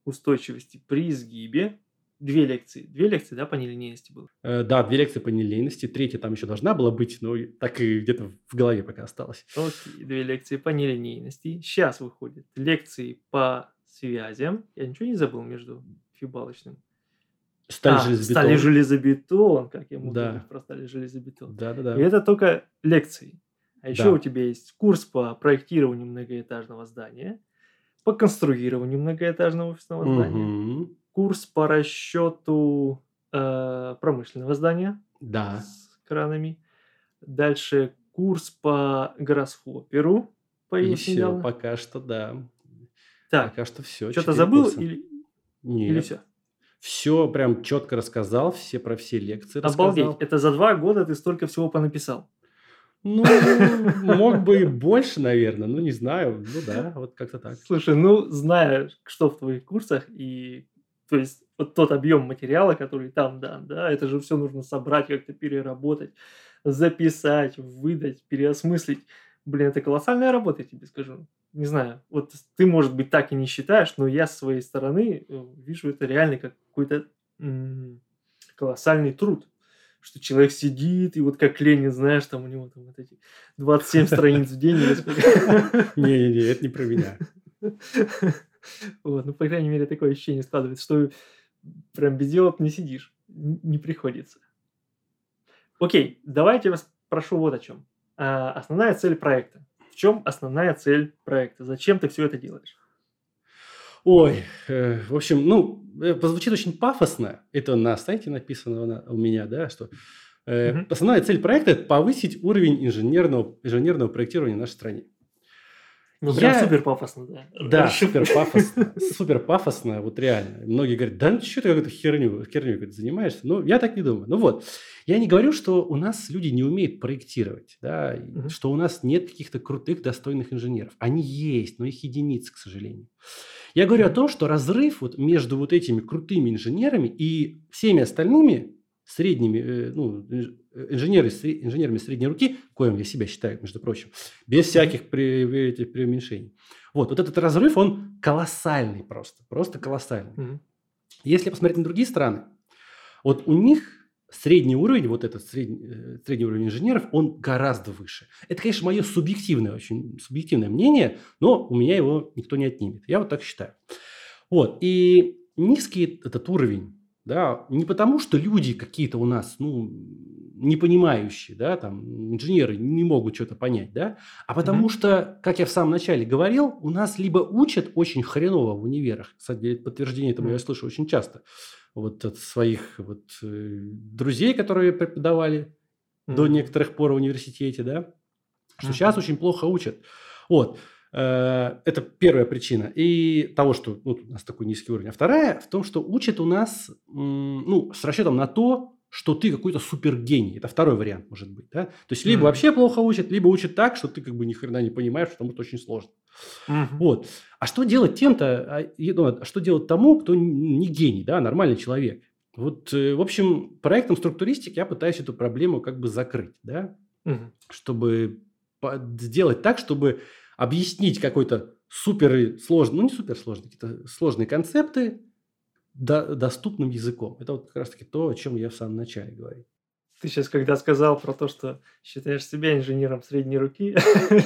устойчивости при изгибе, две лекции. Две лекции, да, по нелинейности было? Э, да, две лекции по нелинейности. Третья там еще должна была быть, но так и где-то в голове пока осталось. Окей, две лекции по нелинейности. Сейчас выходят лекции по связям. Я ничего не забыл между фибалочным. Сталь а, железобетон. Стали железобетон, как я могу да. про стали железобетон. Да, да, да. И это только лекции. А еще да. у тебя есть курс по проектированию многоэтажного здания, по конструированию многоэтажного офисного угу. здания, курс по расчету э, промышленного здания да. с кранами. Дальше курс по гороскоперу появился. И все, пока что да. Так, пока что все. Что-то забыл курса. или нет. Или все? Все прям четко рассказал, все про все лекции Обалдеть, рассказал. это за два года ты столько всего понаписал. Ну, мог бы и больше, наверное, ну не знаю, ну да, вот как-то так. Слушай, ну зная, что в твоих курсах и то есть вот тот объем материала, который там дан, да, это же все нужно собрать, как-то переработать, записать, выдать, переосмыслить. Блин, это колоссальная работа, я тебе скажу не знаю, вот ты, может быть, так и не считаешь, но я с своей стороны э, вижу это реально как какой-то м- колоссальный труд. Что человек сидит, и вот как Ленин, знаешь, там у него там вот эти 27 страниц в день. Не-не-не, это не про меня. Вот, ну, по крайней мере, такое ощущение складывается, что прям без дела не сидишь, не приходится. Окей, давайте вас прошу вот о чем. А, основная цель проекта чем основная цель проекта? Зачем ты все это делаешь? Ой, э, в общем, ну, э, звучит очень пафосно. Это на сайте написано на, у меня, да, что э, угу. основная цель проекта – это повысить уровень инженерного, инженерного проектирования в нашей стране. Ну, прям я... супер пафосно, да. Да, супер пафосно. Супер пафосно, вот реально. Многие говорят, да ну что ты какой-то херню, херню занимаешься? Ну, я так не думаю. Ну вот, я не говорю, что у нас люди не умеют проектировать, да, угу. что у нас нет каких-то крутых, достойных инженеров. Они есть, но их единицы, к сожалению. Я говорю о том, что разрыв вот между вот этими крутыми инженерами и всеми остальными средними, э, ну, инженеры, инженерами средней руки, коим я себя считаю, между прочим, без всяких преуменьшений. Вот, вот этот разрыв, он колоссальный просто, просто колоссальный. Mm-hmm. Если посмотреть на другие страны, вот у них средний уровень, вот этот средний, э, средний уровень инженеров, он гораздо выше. Это, конечно, мое субъективное, очень субъективное мнение, но у меня его никто не отнимет. Я вот так считаю. Вот, и низкий этот уровень да, не потому, что люди какие-то у нас, ну, не понимающие, да, там, инженеры не могут что-то понять, да, а потому mm-hmm. что, как я в самом начале говорил, у нас либо учат очень хреново в универах, кстати, подтверждение этому mm-hmm. я слышу очень часто, вот от своих вот э, друзей, которые преподавали mm-hmm. до некоторых пор в университете, да, что mm-hmm. сейчас очень плохо учат. Вот. Э, это первая причина. И того, что ну, у нас такой низкий уровень. А вторая в том, что учат у нас ну, с расчетом на то, что ты какой-то супергений. Это второй вариант может быть. Да? То есть, либо mm-hmm. вообще плохо учат, либо учат так, что ты как бы ни хрена не понимаешь, потому что очень сложно. Mm-hmm. Вот. А что делать тем-то, а, ну, а что делать тому, кто не гений, да, нормальный человек? Вот, э, в общем, проектом структуристик я пытаюсь эту проблему как бы закрыть, да, mm-hmm. чтобы сделать так, чтобы объяснить какой-то супер сложный, ну не супер сложный, какие-то сложные концепты до, доступным языком. Это вот как раз-таки то, о чем я в самом начале говорил. Ты сейчас, когда сказал про то, что считаешь себя инженером средней руки,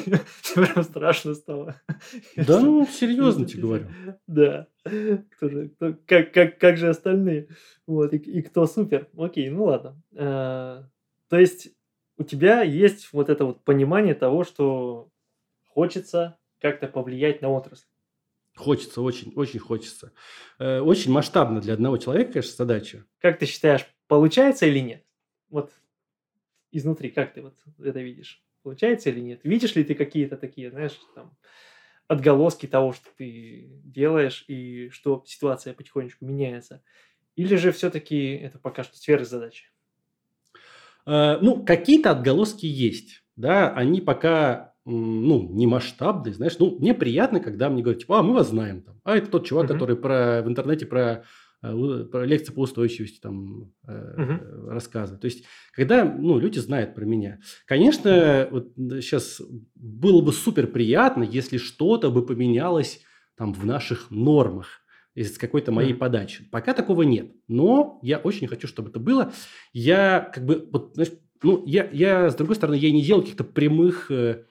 прям страшно стало. Да, ну, серьезно тебе говорю. Да. Как, же остальные? Вот, и, кто супер? Окей, ну ладно. А, то есть у тебя есть вот это вот понимание того, что хочется как-то повлиять на отрасль. Хочется, очень, очень хочется. Э, очень масштабно для одного человека, конечно, задача. Как ты считаешь, получается или нет? Вот изнутри, как ты вот это видишь? Получается или нет? Видишь ли ты какие-то такие, знаешь, там, отголоски того, что ты делаешь, и что ситуация потихонечку меняется? Или же все-таки это пока что сфера задачи? Э, ну, какие-то отголоски есть, да, они пока ну, не масштабный, знаешь, ну, мне приятно, когда мне говорят, типа, а, мы вас знаем, там, а это тот чувак, uh-huh. который про, в интернете про, э, про лекции по устойчивости там uh-huh. рассказывает. То есть, когда, ну, люди знают про меня. Конечно, вот сейчас было бы супер приятно, если что-то бы поменялось там в наших нормах из какой-то моей mm. подачи. Пока такого нет. Но я очень хочу, чтобы это было. Я как бы, вот, знаешь, ну, я, я, с другой стороны, я не делал каких-то прямых э,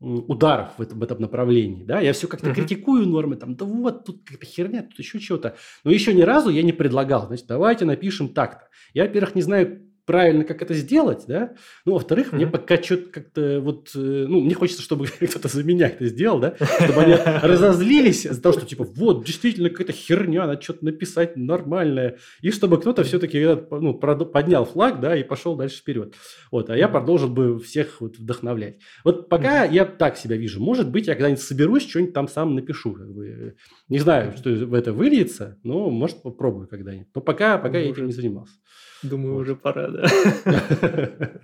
ударов в этом, в этом направлении. Да? Я все как-то uh-huh. критикую нормы, там, да вот, тут какая-то херня, тут еще чего-то. Но еще ни разу я не предлагал, значит, давайте напишем так-то. Я, во-первых, не знаю, правильно, как это сделать, да. Ну, во-вторых, mm-hmm. мне пока что-то как-то вот, э, ну, мне хочется, чтобы кто-то за меня это сделал, да, чтобы они разозлились из-за того, что типа, вот, действительно какая-то херня, надо что-то написать нормальное, и чтобы кто-то все-таки ну, поднял флаг, да, и пошел дальше вперед. Вот, а я продолжил бы всех вот вдохновлять. Вот пока я так себя вижу. Может быть, я когда-нибудь соберусь, что-нибудь там сам напишу. Как бы. Не знаю, что в это выльется, но, может, попробую когда-нибудь. Но пока, пока я этим не занимался. Думаю, вот. уже пора, да.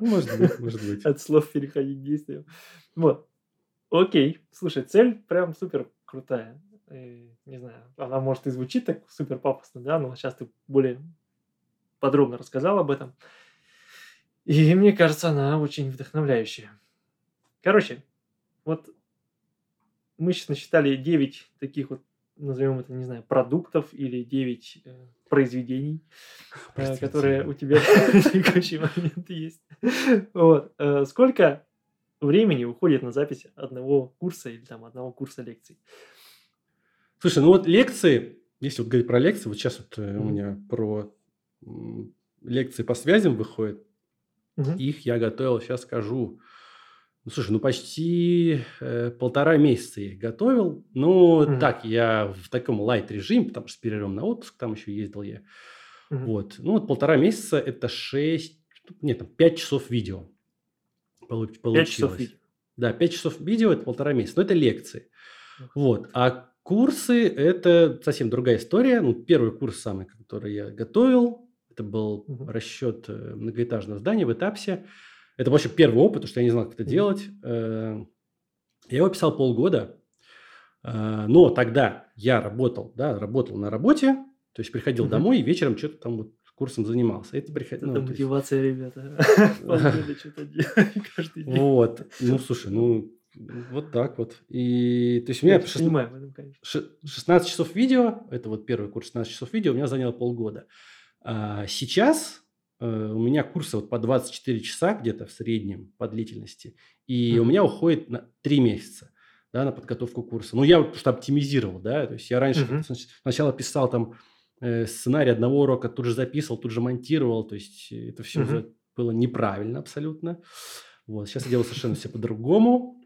Может быть, может быть. От слов переходить к действиям. Вот. Окей. Слушай, цель прям супер крутая. И, не знаю, она может и звучит так супер пафосно, да, но сейчас ты более подробно рассказал об этом. И мне кажется, она очень вдохновляющая. Короче, вот мы сейчас насчитали 9 таких вот назовем это, не знаю, продуктов или 9 э, произведений, э, которые у тебя в текущий момент есть. Вот. Э, сколько времени уходит на запись одного курса или там одного курса лекций? Слушай, ну вот лекции, если вот говорить про лекции, вот сейчас вот mm-hmm. у меня про лекции по связям выходит, mm-hmm. их я готовил, сейчас скажу, ну, слушай, ну почти э, полтора месяца я их готовил. Ну, угу. так, я в таком лайт-режиме, потому что с перерывом на отпуск там еще ездил я. Угу. Вот. Ну, вот полтора месяца – это шесть, нет, там пять часов видео получилось. Пять часов видео? Да, пять часов видео – это полтора месяца. Но это лекции. Вот. А курсы – это совсем другая история. Ну, первый курс самый, который я готовил, это был угу. расчет э, многоэтажного здания в Этапсе. Это вообще первый опыт, потому что я не знал, как это делать. Э, я его писал полгода, э, но тогда я работал, да, работал на работе, то есть приходил домой и вечером что-то там вот курсом занимался. Это, приход... это ну, мотивация, есть... ребята. каждый день. Вот. Ну, слушай, ну, вот так вот. И, то есть у меня... Я 16... понимаю в этом, конечно. 16 часов видео, это вот первый курс 16 часов видео, у меня заняло полгода. А сейчас у меня курсы вот по 24 часа где-то в среднем по длительности, и mm-hmm. у меня уходит на 3 месяца да, на подготовку курса. Ну, я вот что оптимизировал, да, то есть я раньше mm-hmm. сначала писал там э, сценарий одного урока, тут же записывал, тут же монтировал, то есть это все mm-hmm. было неправильно абсолютно. Вот, сейчас я делаю совершенно все по-другому,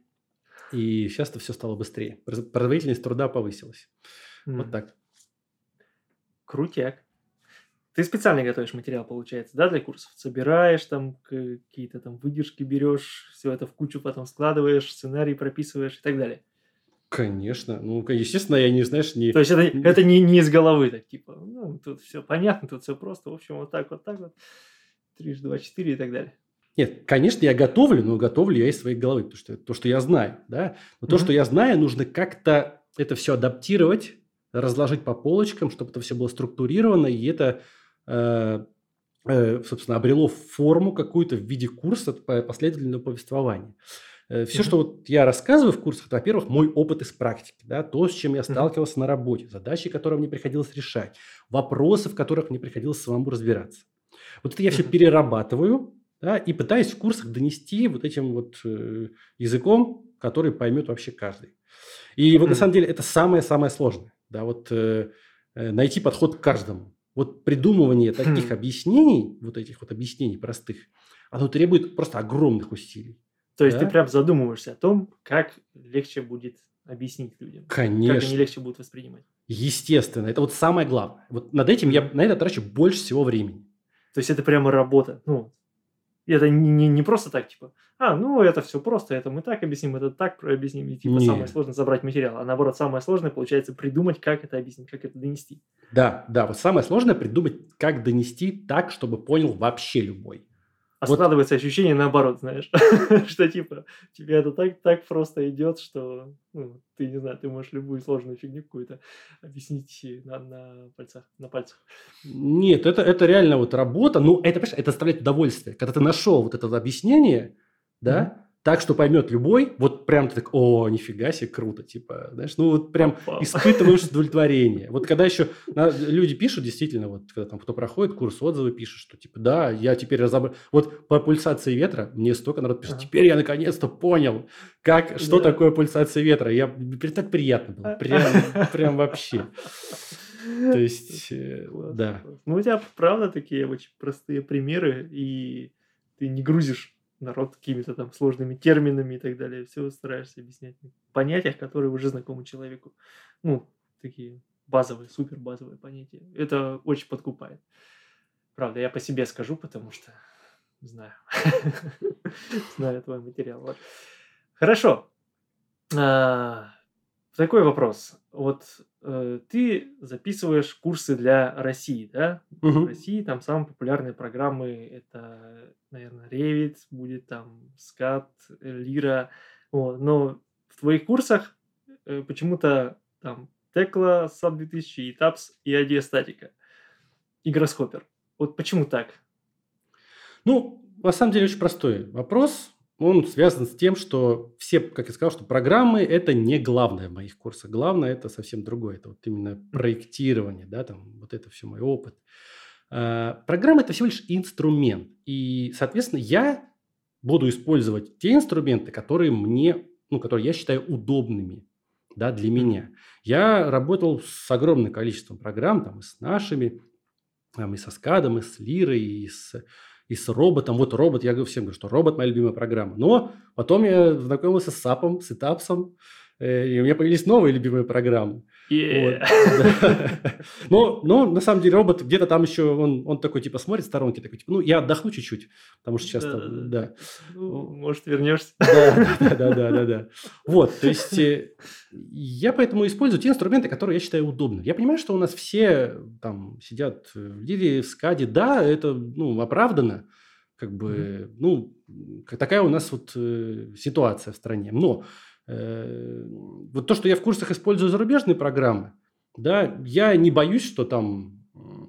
и сейчас это все стало быстрее. Производительность труда повысилась. Mm-hmm. Вот так. Крутяк. Ты специально готовишь материал, получается, да, для курсов? Собираешь там какие-то там выдержки берешь, все это в кучу потом складываешь, сценарий прописываешь и так далее. Конечно. Ну, естественно, я не, знаешь, не... То есть это, это не, не из головы, так типа, ну, тут все понятно, тут все просто, в общем, вот так, вот так вот, трижды два, четыре и так далее. Нет, конечно, я готовлю, но готовлю я из своей головы, потому что то, что я знаю, да. Но mm-hmm. то, что я знаю, нужно как-то это все адаптировать, разложить по полочкам, чтобы это все было структурировано, и это, собственно, обрело форму какую-то в виде курса последовательного повествования. Э, все, mm-hmm. что вот я рассказываю в курсах, это, во-первых, мой опыт из практики, да, то, с чем я сталкивался mm-hmm. на работе, задачи, которые мне приходилось решать, вопросы, в которых мне приходилось самому разбираться. Вот это я все перерабатываю, да, и пытаюсь в курсах донести вот этим вот э, языком, который поймет вообще каждый. И вот mm-hmm. на самом деле это самое-самое сложное, да, вот э, э, найти подход к каждому. Вот придумывание таких mm-hmm. объяснений, вот этих вот объяснений простых, оно требует просто огромных усилий. То есть да? ты прям задумываешься о том, как легче будет объяснить людям. Конечно. Как они легче будут воспринимать. Естественно, это вот самое главное. Вот над этим я на это трачу больше всего времени. То есть это прямо работа. Ну, это не, не, не просто так, типа, а, ну это все просто, это мы так объясним, это так объясним, и типа Нет. самое сложное забрать материал, а наоборот самое сложное получается придумать, как это объяснить, как это донести. Да, да, вот самое сложное придумать, как донести так, чтобы понял вообще любой. А вот. складывается ощущение наоборот, знаешь, что типа тебе это так, так просто идет, что ну, ты не знаю, ты можешь любую сложную фигню какую-то объяснить на, на пальцах, на пальцах. Нет, это, это реально вот работа, ну это, это доставляет удовольствие. Когда ты нашел вот это объяснение, да, mm-hmm так, что поймет любой, вот прям ты так, о, нифига себе, круто, типа, знаешь, ну вот прям испытываешь удовлетворение. Вот когда еще люди пишут, действительно, вот когда там кто проходит курс, отзывы пишут, что типа, да, я теперь разобрал, вот по пульсации ветра мне столько народ пишет, теперь я наконец-то понял, как, что да. такое пульсация ветра. Я, так приятно было, прям, прям вообще. То есть, э, да. Ну, у тебя, правда, такие очень простые примеры, и ты не грузишь народ какими-то там сложными терминами и так далее. Все стараешься объяснять в понятиях, которые уже знакомы человеку. Ну, такие базовые, супер базовые понятия. Это очень подкупает. Правда, я по себе скажу, потому что знаю. знаю твой материал. Хорошо. А, такой вопрос. Вот э, ты записываешь курсы для России, да? Угу. В России там самые популярные программы это, наверное, Revit, будет там SCAD, Lira. Вот. Но в твоих курсах э, почему-то там Tekla, SAP 2000, и TAPS и статика. И Grasshopper. Вот почему так? Ну, на самом деле очень простой вопрос он связан с тем, что все, как я сказал, что программы – это не главное в моих курсах. Главное – это совсем другое. Это вот именно проектирование, да, там, вот это все мой опыт. А, программа – это всего лишь инструмент. И, соответственно, я буду использовать те инструменты, которые мне, ну, которые я считаю удобными да, для меня. Я работал с огромным количеством программ, там, и с нашими, там, и со скадом, и с лирой, и с и с роботом. Вот робот, я говорю всем, говорю, что робот – моя любимая программа. Но потом я знакомился с SAP, с этапсом, э, и у меня появились новые любимые программы. Yeah. Вот. но, но на самом деле робот где-то там еще, он, он такой типа смотрит в сторонке, такой типа, ну я отдохну чуть-чуть, потому что сейчас да, там, да. Ну, может вернешься. Да, да, да, да, да, да. Вот, то есть э, я поэтому использую те инструменты, которые я считаю удобными. Я понимаю, что у нас все там сидят в Лире, в Скаде, да, это ну оправдано, как бы, ну такая у нас вот э, ситуация в стране, но Э, вот то, что я в курсах использую зарубежные программы, да, я не боюсь, что там...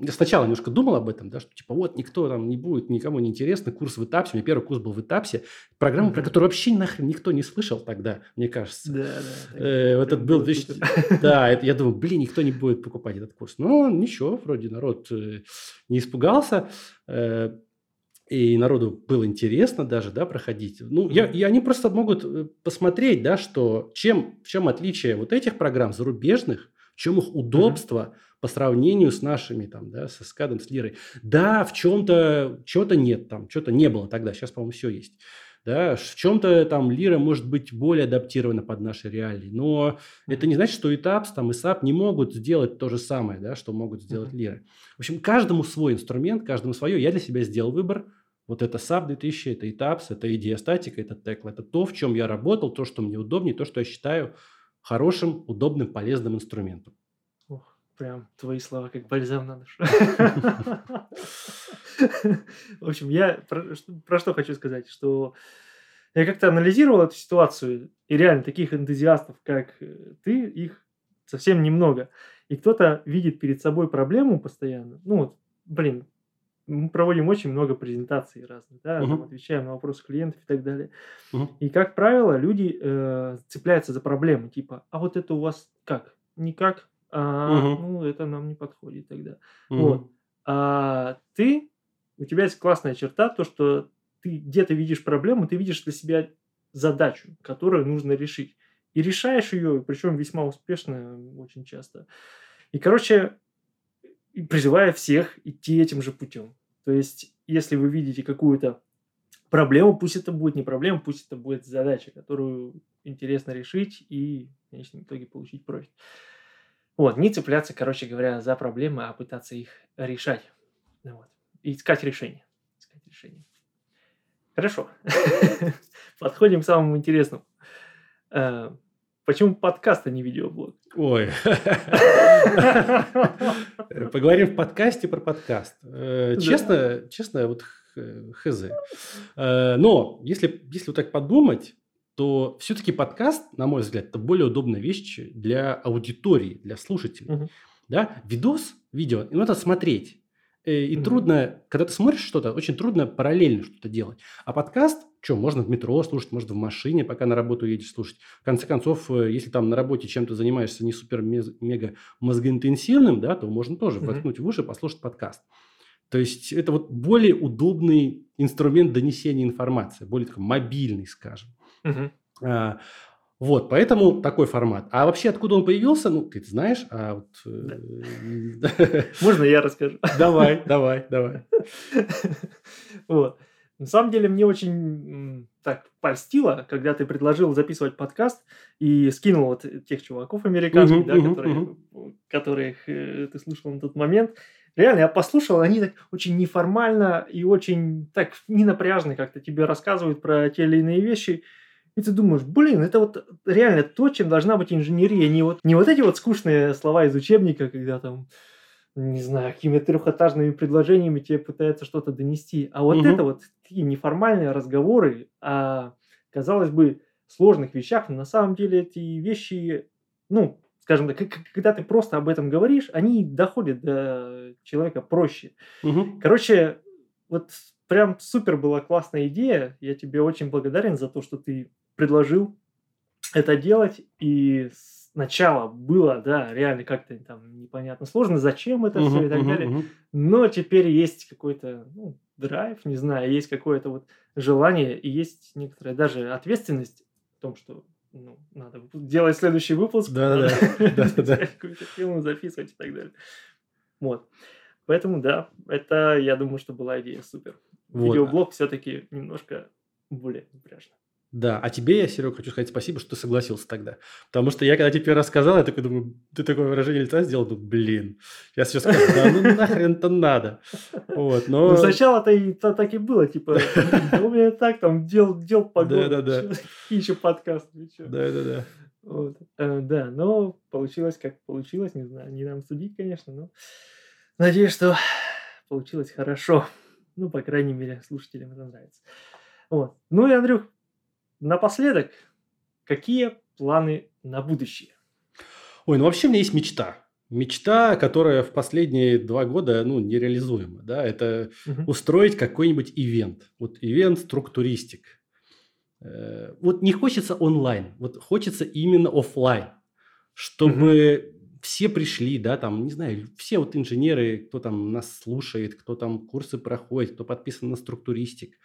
Я сначала немножко думал об этом, да, что типа вот никто там не будет, никому не интересно, курс в этапсе, у меня первый курс был в этапсе, программа, про которую вообще нахрен никто не слышал тогда, мне кажется. Да, да. Э, вот этот был, да, это, я думаю, блин, никто не будет покупать этот курс. Но ничего, вроде народ э, не испугался. И народу было интересно даже, да, проходить. Ну, я, и они просто могут э, посмотреть, да, что чем, в чем отличие вот этих программ зарубежных, в чем их удобство mm-hmm. по сравнению с нашими, там, да, со скадом, с лирой. Да, в чем-то чего-то нет там, что-то не было тогда, сейчас, по-моему, все есть. Да, в чем-то там лира может быть более адаптирована под наши реалии, но это не значит, что Etaps там и SAP не могут сделать то же самое, да, что могут сделать лиры. В общем, каждому свой инструмент, каждому свое. Я для себя сделал выбор. Вот это SAP 2000, это Etaps, это идея статика, это Tekla. Это то, в чем я работал, то, что мне удобнее, то, что я считаю хорошим, удобным, полезным инструментом. Ох, прям твои слова как бальзам на душу. В общем, я про, про что хочу сказать, что я как-то анализировал эту ситуацию, и реально таких энтузиастов, как э, ты, их совсем немного. И кто-то видит перед собой проблему постоянно. Ну вот, блин, мы проводим очень много презентаций разных, да, uh-huh. отвечаем на вопросы клиентов и так далее. Uh-huh. И, как правило, люди э, цепляются за проблемы, типа, а вот это у вас как? Никак? А, uh-huh. Ну, это нам не подходит тогда. Uh-huh. Вот. А ты, у тебя есть классная черта, то, что ты где-то видишь проблему, ты видишь для себя задачу, которую нужно решить. И решаешь ее, причем весьма успешно очень часто. И, короче, призываю всех идти этим же путем. То есть, если вы видите какую-то проблему, пусть это будет не проблема, пусть это будет задача, которую интересно решить и в конечном итоге получить профит. Вот, не цепляться, короче говоря, за проблемы, а пытаться их решать. Вот. И искать решение. Искать решение. Хорошо. Подходим к самому интересному. Э, почему подкаст, а не видеоблог? Ой. Поговорим в подкасте про подкаст. Э, честно, честно, вот хз. Э, но если, если вот так подумать, то все-таки подкаст, на мой взгляд, это более удобная вещь для аудитории, для слушателей. Угу. Да? Видос, видео, ну, надо смотреть. Э, и трудно, когда ты смотришь что-то, очень трудно параллельно что-то делать. А подкаст, что, можно в метро слушать, можно в машине, пока на работу едешь слушать. В конце концов, э, если там на работе чем-то занимаешься не супер-мега мозгоинтенсивным, да, то можно тоже mm-hmm. воткнуть в уши, послушать подкаст. То есть это вот более удобный инструмент донесения информации, более такой мобильный, скажем. Uh-huh. А, вот, поэтому такой формат. А вообще, откуда он появился, ну, ты знаешь, а вот... Э, Можно я расскажу? Давай, давай, давай. Вот. На самом деле, мне очень так польстило, когда ты предложил записывать подкаст и скинул вот тех чуваков американских, да, которые, которых э, ты слушал на тот момент. Реально, я послушал, они так очень неформально и очень так ненапряжно как-то тебе рассказывают про те или иные вещи. И ты думаешь, блин, это вот реально то, чем должна быть инженерия. Не вот, не вот эти вот скучные слова из учебника, когда там, не знаю, какими-то трехэтажными предложениями тебе пытаются что-то донести. А вот угу. это вот такие неформальные разговоры о, казалось бы, сложных вещах. Но на самом деле эти вещи, ну, скажем так, когда ты просто об этом говоришь, они доходят до человека проще. Угу. Короче, вот прям супер была классная идея. Я тебе очень благодарен за то, что ты предложил это делать, и сначала было, да, реально как-то там непонятно сложно, зачем это uh-huh, все и так uh-huh, далее, uh-huh. но теперь есть какой-то ну, драйв, не знаю, есть какое-то вот желание, и есть некоторая даже ответственность в том, что ну, надо делать следующий выпуск, да, да, да, какой-то фильм записывать и так далее. Вот. Поэтому, да, это, я думаю, что была идея супер. Видеоблог все-таки немножко более напряжно. Да, а тебе я, Серега, хочу сказать спасибо, что ты согласился тогда. Потому что я, когда тебе рассказал, я такой думаю, ты такое выражение лица сделал, думаю, блин, я сейчас скажу, да ну нахрен-то надо. Вот, но... Ну, сначала-то и то, так и было, типа, у меня так, там, дел, дел погода. Да-да-да. Какие еще подкасты, Да-да-да. Вот. Э, да, но получилось как получилось, не знаю, не нам судить, конечно, но надеюсь, что получилось хорошо. Ну, по крайней мере, слушателям это нравится. Вот. Ну и, Андрюх, Напоследок, какие планы на будущее? Ой, ну вообще у меня есть мечта. Мечта, которая в последние два года ну, нереализуема. Да? Это угу. устроить какой-нибудь ивент. Вот ивент структуристик. Э, вот не хочется онлайн, вот хочется именно офлайн, чтобы все пришли, да, там, не знаю, все вот инженеры, кто там нас слушает, кто там курсы проходит, кто подписан на структуристик.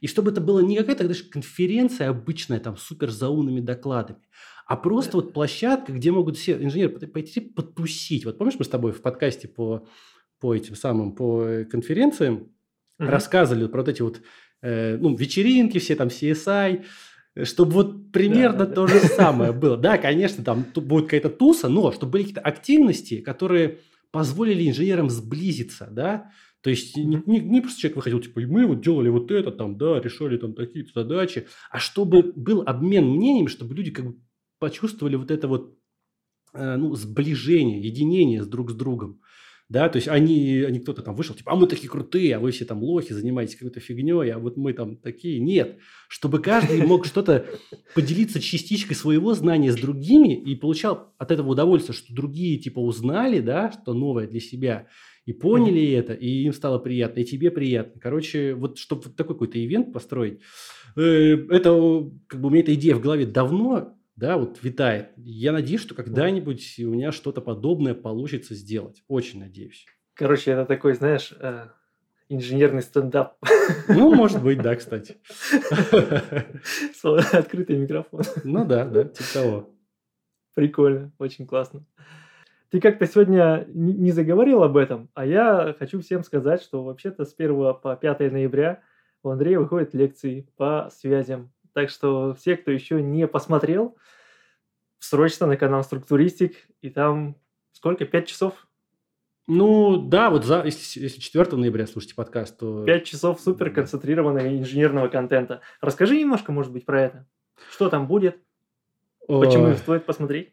И чтобы это было не какая-то даже конференция обычная, там, супер заумными докладами, а просто вот площадка, где могут все инженеры пойти потусить. Вот помнишь, мы с тобой в подкасте по, по этим самым, по конференциям uh-huh. рассказывали про вот эти вот э, ну, вечеринки все, там, CSI, чтобы вот примерно да, да, то да. же самое было. Да, конечно, там будет какая-то туса, но чтобы были какие-то активности, которые позволили инженерам сблизиться, да, то есть не, не, не просто человек выходил, типа, мы вот делали вот это там, да, решали там такие-то задачи, а чтобы был обмен мнениями, чтобы люди как бы почувствовали вот это вот э, ну, сближение, единение с друг с другом. Да, то есть они, они кто-то там вышел, типа, а мы такие крутые, а вы все там лохи, занимаетесь какой-то фигней, а вот мы там такие. Нет. Чтобы каждый мог что-то поделиться частичкой своего знания с другими и получал от этого удовольствие, что другие типа узнали, да, что новое для себя, и поняли mm-hmm. это, и им стало приятно, и тебе приятно. Короче, вот чтобы вот такой какой-то ивент построить, э, это как бы у меня эта идея в голове давно, да, вот витает. Я надеюсь, что когда-нибудь у меня что-то подобное получится сделать. Очень надеюсь. Короче, это такой, знаешь, э, инженерный стендап. Ну, может быть, да, кстати. Открытый микрофон. Ну да, да, типа того. Прикольно, очень классно. Ты как-то сегодня не заговорил об этом, а я хочу всем сказать, что вообще-то с 1 по 5 ноября у Андрея выходят лекции по связям. Так что все, кто еще не посмотрел, срочно на канал Структуристик, и там сколько? 5 часов? Ну, да, вот за, если, если 4 ноября слушайте подкаст, то... 5 часов супер концентрированного инженерного контента. Расскажи немножко, может быть, про это. Что там будет? Почему стоит посмотреть?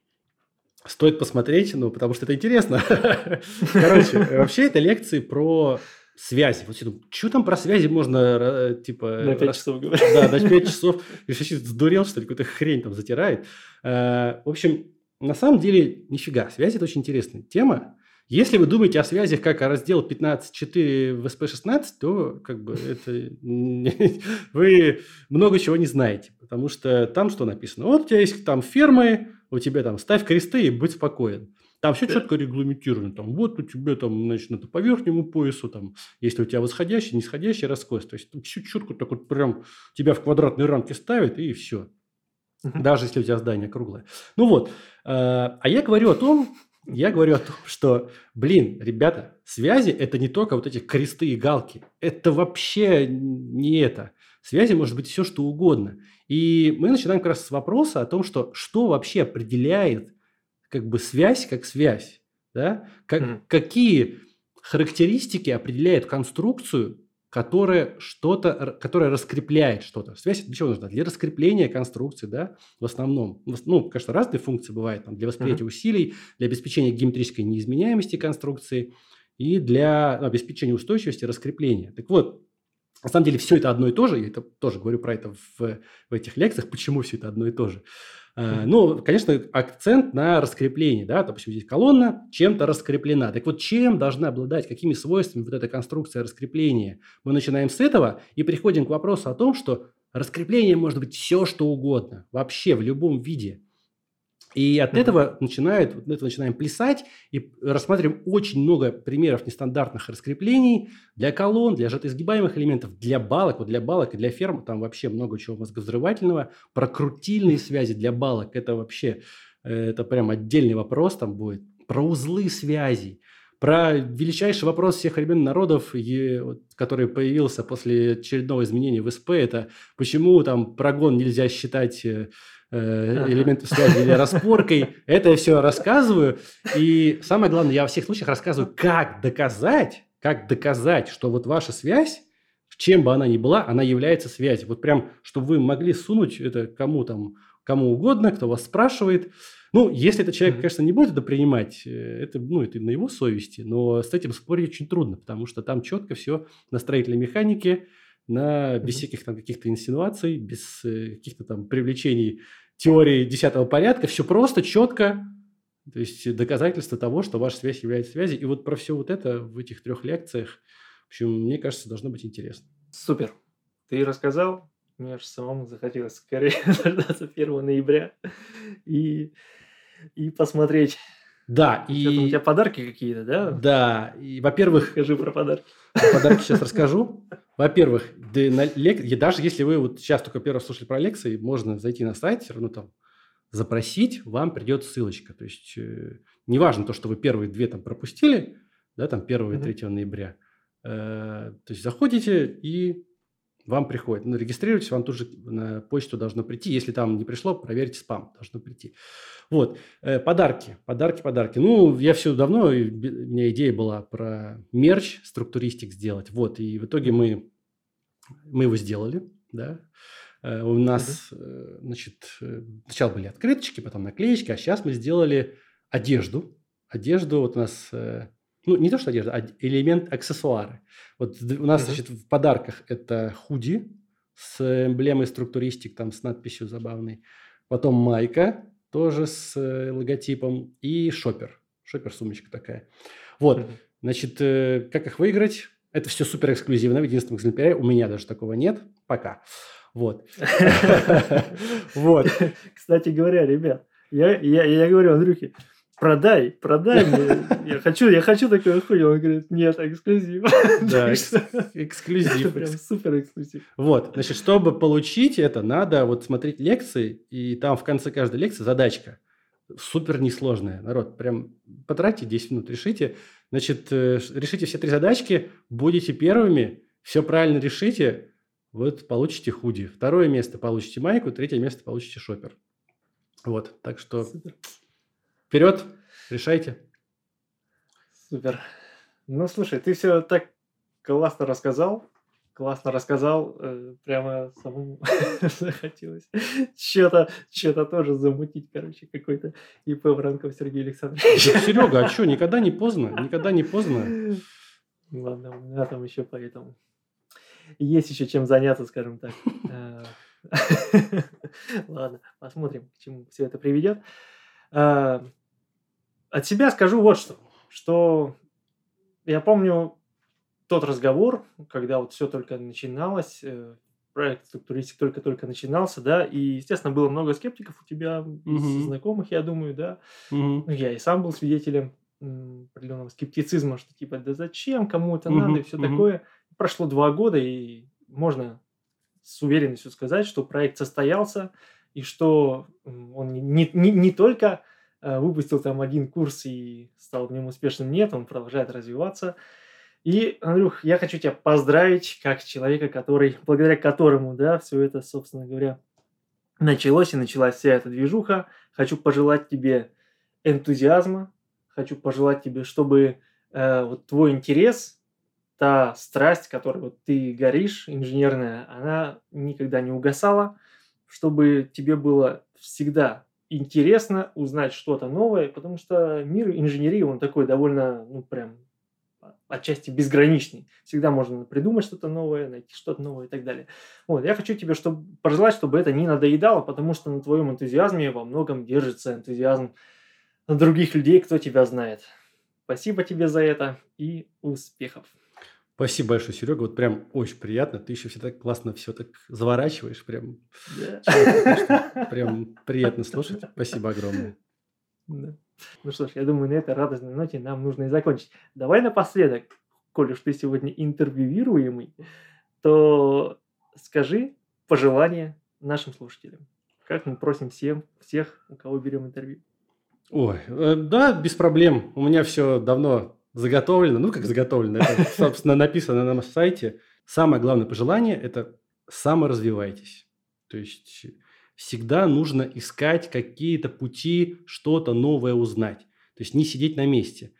Стоит посмотреть, ну, потому что это интересно. Короче, вообще это лекции про связи. Вот я что там про связи можно, э, типа... На 5 часов говорить. Да, на 5 часов. Я вообще сдурел, что ли, какую-то хрень там затирает. Э, в общем, на самом деле, нифига. Связи – это очень интересная тема. Если вы думаете о связях как о раздел 15.4 в SP16, то как бы это вы много чего не знаете, потому что там что написано? Вот у тебя есть там фермы, у тебя там ставь кресты и будь спокоен. Там все четко регламентировано. Там, вот у тебя там, значит, это по верхнему поясу, там, если у тебя восходящий, нисходящий раскос. То есть, все четко так вот прям тебя в квадратной рамке ставит, и все. Даже если у тебя здание круглое. Ну вот. Э, а я говорю о том, я говорю о том, что, блин, ребята, связи – это не только вот эти кресты и галки. Это вообще не это. Связи может быть все, что угодно. И мы начинаем как раз с вопроса о том, что, что вообще определяет как бы связь как связь. Да? Как, mm. Какие характеристики определяют конструкцию, которая что-то, которая раскрепляет что-то. Связь для чего нужна? Для раскрепления конструкции, да, в основном. Ну, конечно, разные функции бывают там, для восприятия uh-huh. усилий, для обеспечения геометрической неизменяемости конструкции и для ну, обеспечения устойчивости раскрепления. Так вот, на самом деле все это одно и то же, я это тоже говорю про это в, в этих лекциях, почему все это одно и то же. Uh, ну, конечно, акцент на раскрепление, да, допустим, здесь колонна чем-то раскреплена. Так вот, чем должна обладать, какими свойствами вот эта конструкция раскрепления? Мы начинаем с этого и приходим к вопросу о том, что раскрепление может быть все, что угодно, вообще в любом виде. И от mm-hmm. этого начинает, от этого начинаем плясать и рассматриваем очень много примеров нестандартных раскреплений для колонн, для сжатоизгибаемых элементов, для балок. Вот для балок и для ферм там вообще много чего мозговзрывательного. Про крутильные связи для балок это вообще, э, это прям отдельный вопрос там будет. Про узлы связей. Про величайший вопрос всех времен народов, который появился после очередного изменения в СП, это почему там прогон нельзя считать Э, элементы связи или распоркой. Это я все рассказываю. И самое главное, я во всех случаях рассказываю, как доказать, как доказать, что вот ваша связь, чем бы она ни была, она является связью. Вот прям, чтобы вы могли сунуть это кому там, кому угодно, кто вас спрашивает. Ну, если этот человек, конечно, не будет это принимать, э, это, ну, это на его совести, но с этим спорить очень трудно, потому что там четко все на строительной механике, на, без всяких там каких-то инсинуаций, без э, каких-то там привлечений теории десятого порядка, все просто, четко, то есть доказательство того, что ваша связь является связью. И вот про все вот это в этих трех лекциях, в общем, мне кажется, должно быть интересно. Супер. Ты рассказал, мне аж самому захотелось скорее дождаться 1 ноября и, и посмотреть. Да, и... у тебя подарки какие-то, да? Да, и, во-первых... Скажи про подарки. Подарки сейчас расскажу. Во-первых, да, на лек... даже если вы вот сейчас только первый слушали про лекции, можно зайти на сайт, все равно там запросить, вам придет ссылочка. То есть, э, неважно то, что вы первые две там пропустили, да, там 1 и 3 ноября. Э, то есть, заходите и вам приходит. Ну, регистрируйтесь, вам тут же на почту должно прийти. Если там не пришло, проверьте спам, должно прийти. Вот, э, подарки, подарки, подарки. Ну, я все давно, у меня идея была про мерч, структуристик сделать. Вот, и в итоге мы, мы его сделали, да. Э, у нас, э, значит, сначала были открыточки, потом наклеечки, а сейчас мы сделали одежду. Одежду вот у нас ну, не то, что одежда, а элемент аксессуары. Вот у нас, uh-huh. значит, в подарках это худи с эмблемой структуристик, там с надписью забавной. Потом майка, тоже с э, логотипом. И шопер. Шопер сумочка такая. Вот, uh-huh. значит, э, как их выиграть? Это все супер эксклюзивно. В единственном экземпляре у меня даже такого нет. Пока. Вот. Вот. Кстати говоря, ребят, я, я, я говорю Андрюхе, продай, продай мне. Я хочу, я хочу такой хуй. Он говорит, нет, эксклюзив. Да, эксклюзив. Прям супер эксклюзив. Вот, значит, чтобы получить это, надо вот смотреть лекции, и там в конце каждой лекции задачка. Супер несложная. Народ, прям потратьте 10 минут, решите. Значит, э, решите все три задачки, будете первыми, все правильно решите, вот получите худи. Второе место получите майку, третье место получите шопер. Вот, так что... Супер. Вперед, решайте. Супер. Ну, слушай, ты все так классно рассказал. Классно рассказал. Э, прямо самому захотелось что-то что тоже замутить, короче, какой-то ИП Воронков Сергей Александрович. Серега, а что, никогда не поздно? Никогда не поздно. Ладно, у меня там еще поэтому есть еще чем заняться, скажем так. Э, ладно, посмотрим, к чему все это приведет. Э, от себя скажу вот что. Что я помню тот разговор, когда вот все только начиналось, э, проект структуристик только-только начинался, да, и, естественно, было много скептиков у тебя, угу. знакомых, я думаю, да. Угу. Ну, я и сам был свидетелем определенного скептицизма, что типа, да зачем, кому это угу. надо и все угу. такое. Прошло два года, и можно с уверенностью сказать, что проект состоялся, и что он не, не, не только э, выпустил там один курс и стал в нем успешным, нет, он продолжает развиваться. И, Андрюх, я хочу тебя поздравить как человека, который, благодаря которому, да, все это, собственно говоря, началось и началась вся эта движуха. Хочу пожелать тебе энтузиазма, хочу пожелать тебе, чтобы э, вот твой интерес, та страсть, которой вот ты горишь, инженерная, она никогда не угасала, чтобы тебе было всегда интересно узнать что-то новое, потому что мир инженерии, он такой довольно, ну, прям отчасти безграничный. Всегда можно придумать что-то новое, найти что-то новое и так далее. Вот, я хочу тебе чтобы, пожелать, чтобы это не надоедало, потому что на твоем энтузиазме во многом держится энтузиазм других людей, кто тебя знает. Спасибо тебе за это и успехов. Спасибо большое, Серега. Вот прям очень приятно. Ты еще все так классно все так заворачиваешь. Прям, yeah. прям приятно слушать. Спасибо огромное. Да. Ну что ж, я думаю, на этой радостной ноте нам нужно и закончить. Давай напоследок, коль уж ты сегодня интервьюируемый, то скажи пожелания нашим слушателям. Как мы просим всем, всех, у кого берем интервью. Ой, э, да, без проблем. У меня все давно заготовлено, ну как заготовлено, это, собственно, написано на нашем сайте. Самое главное пожелание – это саморазвивайтесь. То есть всегда нужно искать какие-то пути, что-то новое узнать. То есть не сидеть на месте.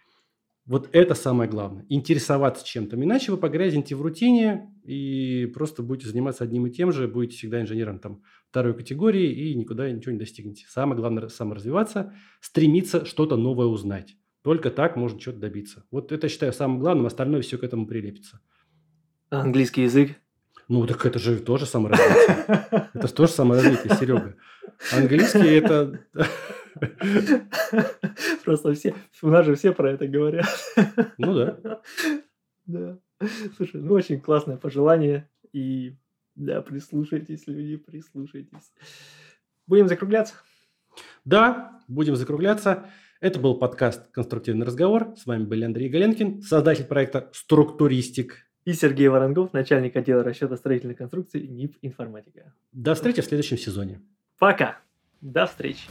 Вот это самое главное. Интересоваться чем-то. Иначе вы погрязнете в рутине и просто будете заниматься одним и тем же, будете всегда инженером там, второй категории и никуда ничего не достигнете. Самое главное – саморазвиваться, стремиться что-то новое узнать. Только так можно чего-то добиться. Вот это, считаю, самым главным, остальное все к этому прилепится. Английский язык? Ну, так это же тоже саморазвитие. Это тоже саморазвитие, Серега. Английский это... Просто все, у нас же все про это говорят. Ну да. Да. Слушай, ну очень классное пожелание. И да, прислушайтесь, люди, прислушайтесь. Будем закругляться? Да, будем закругляться. Это был подкаст «Конструктивный разговор». С вами был Андрей Галенкин, создатель проекта «Структуристик». И Сергей Воронгов, начальник отдела расчета строительной конструкции НИП «Информатика». До встречи в следующем сезоне. Пока. До встречи.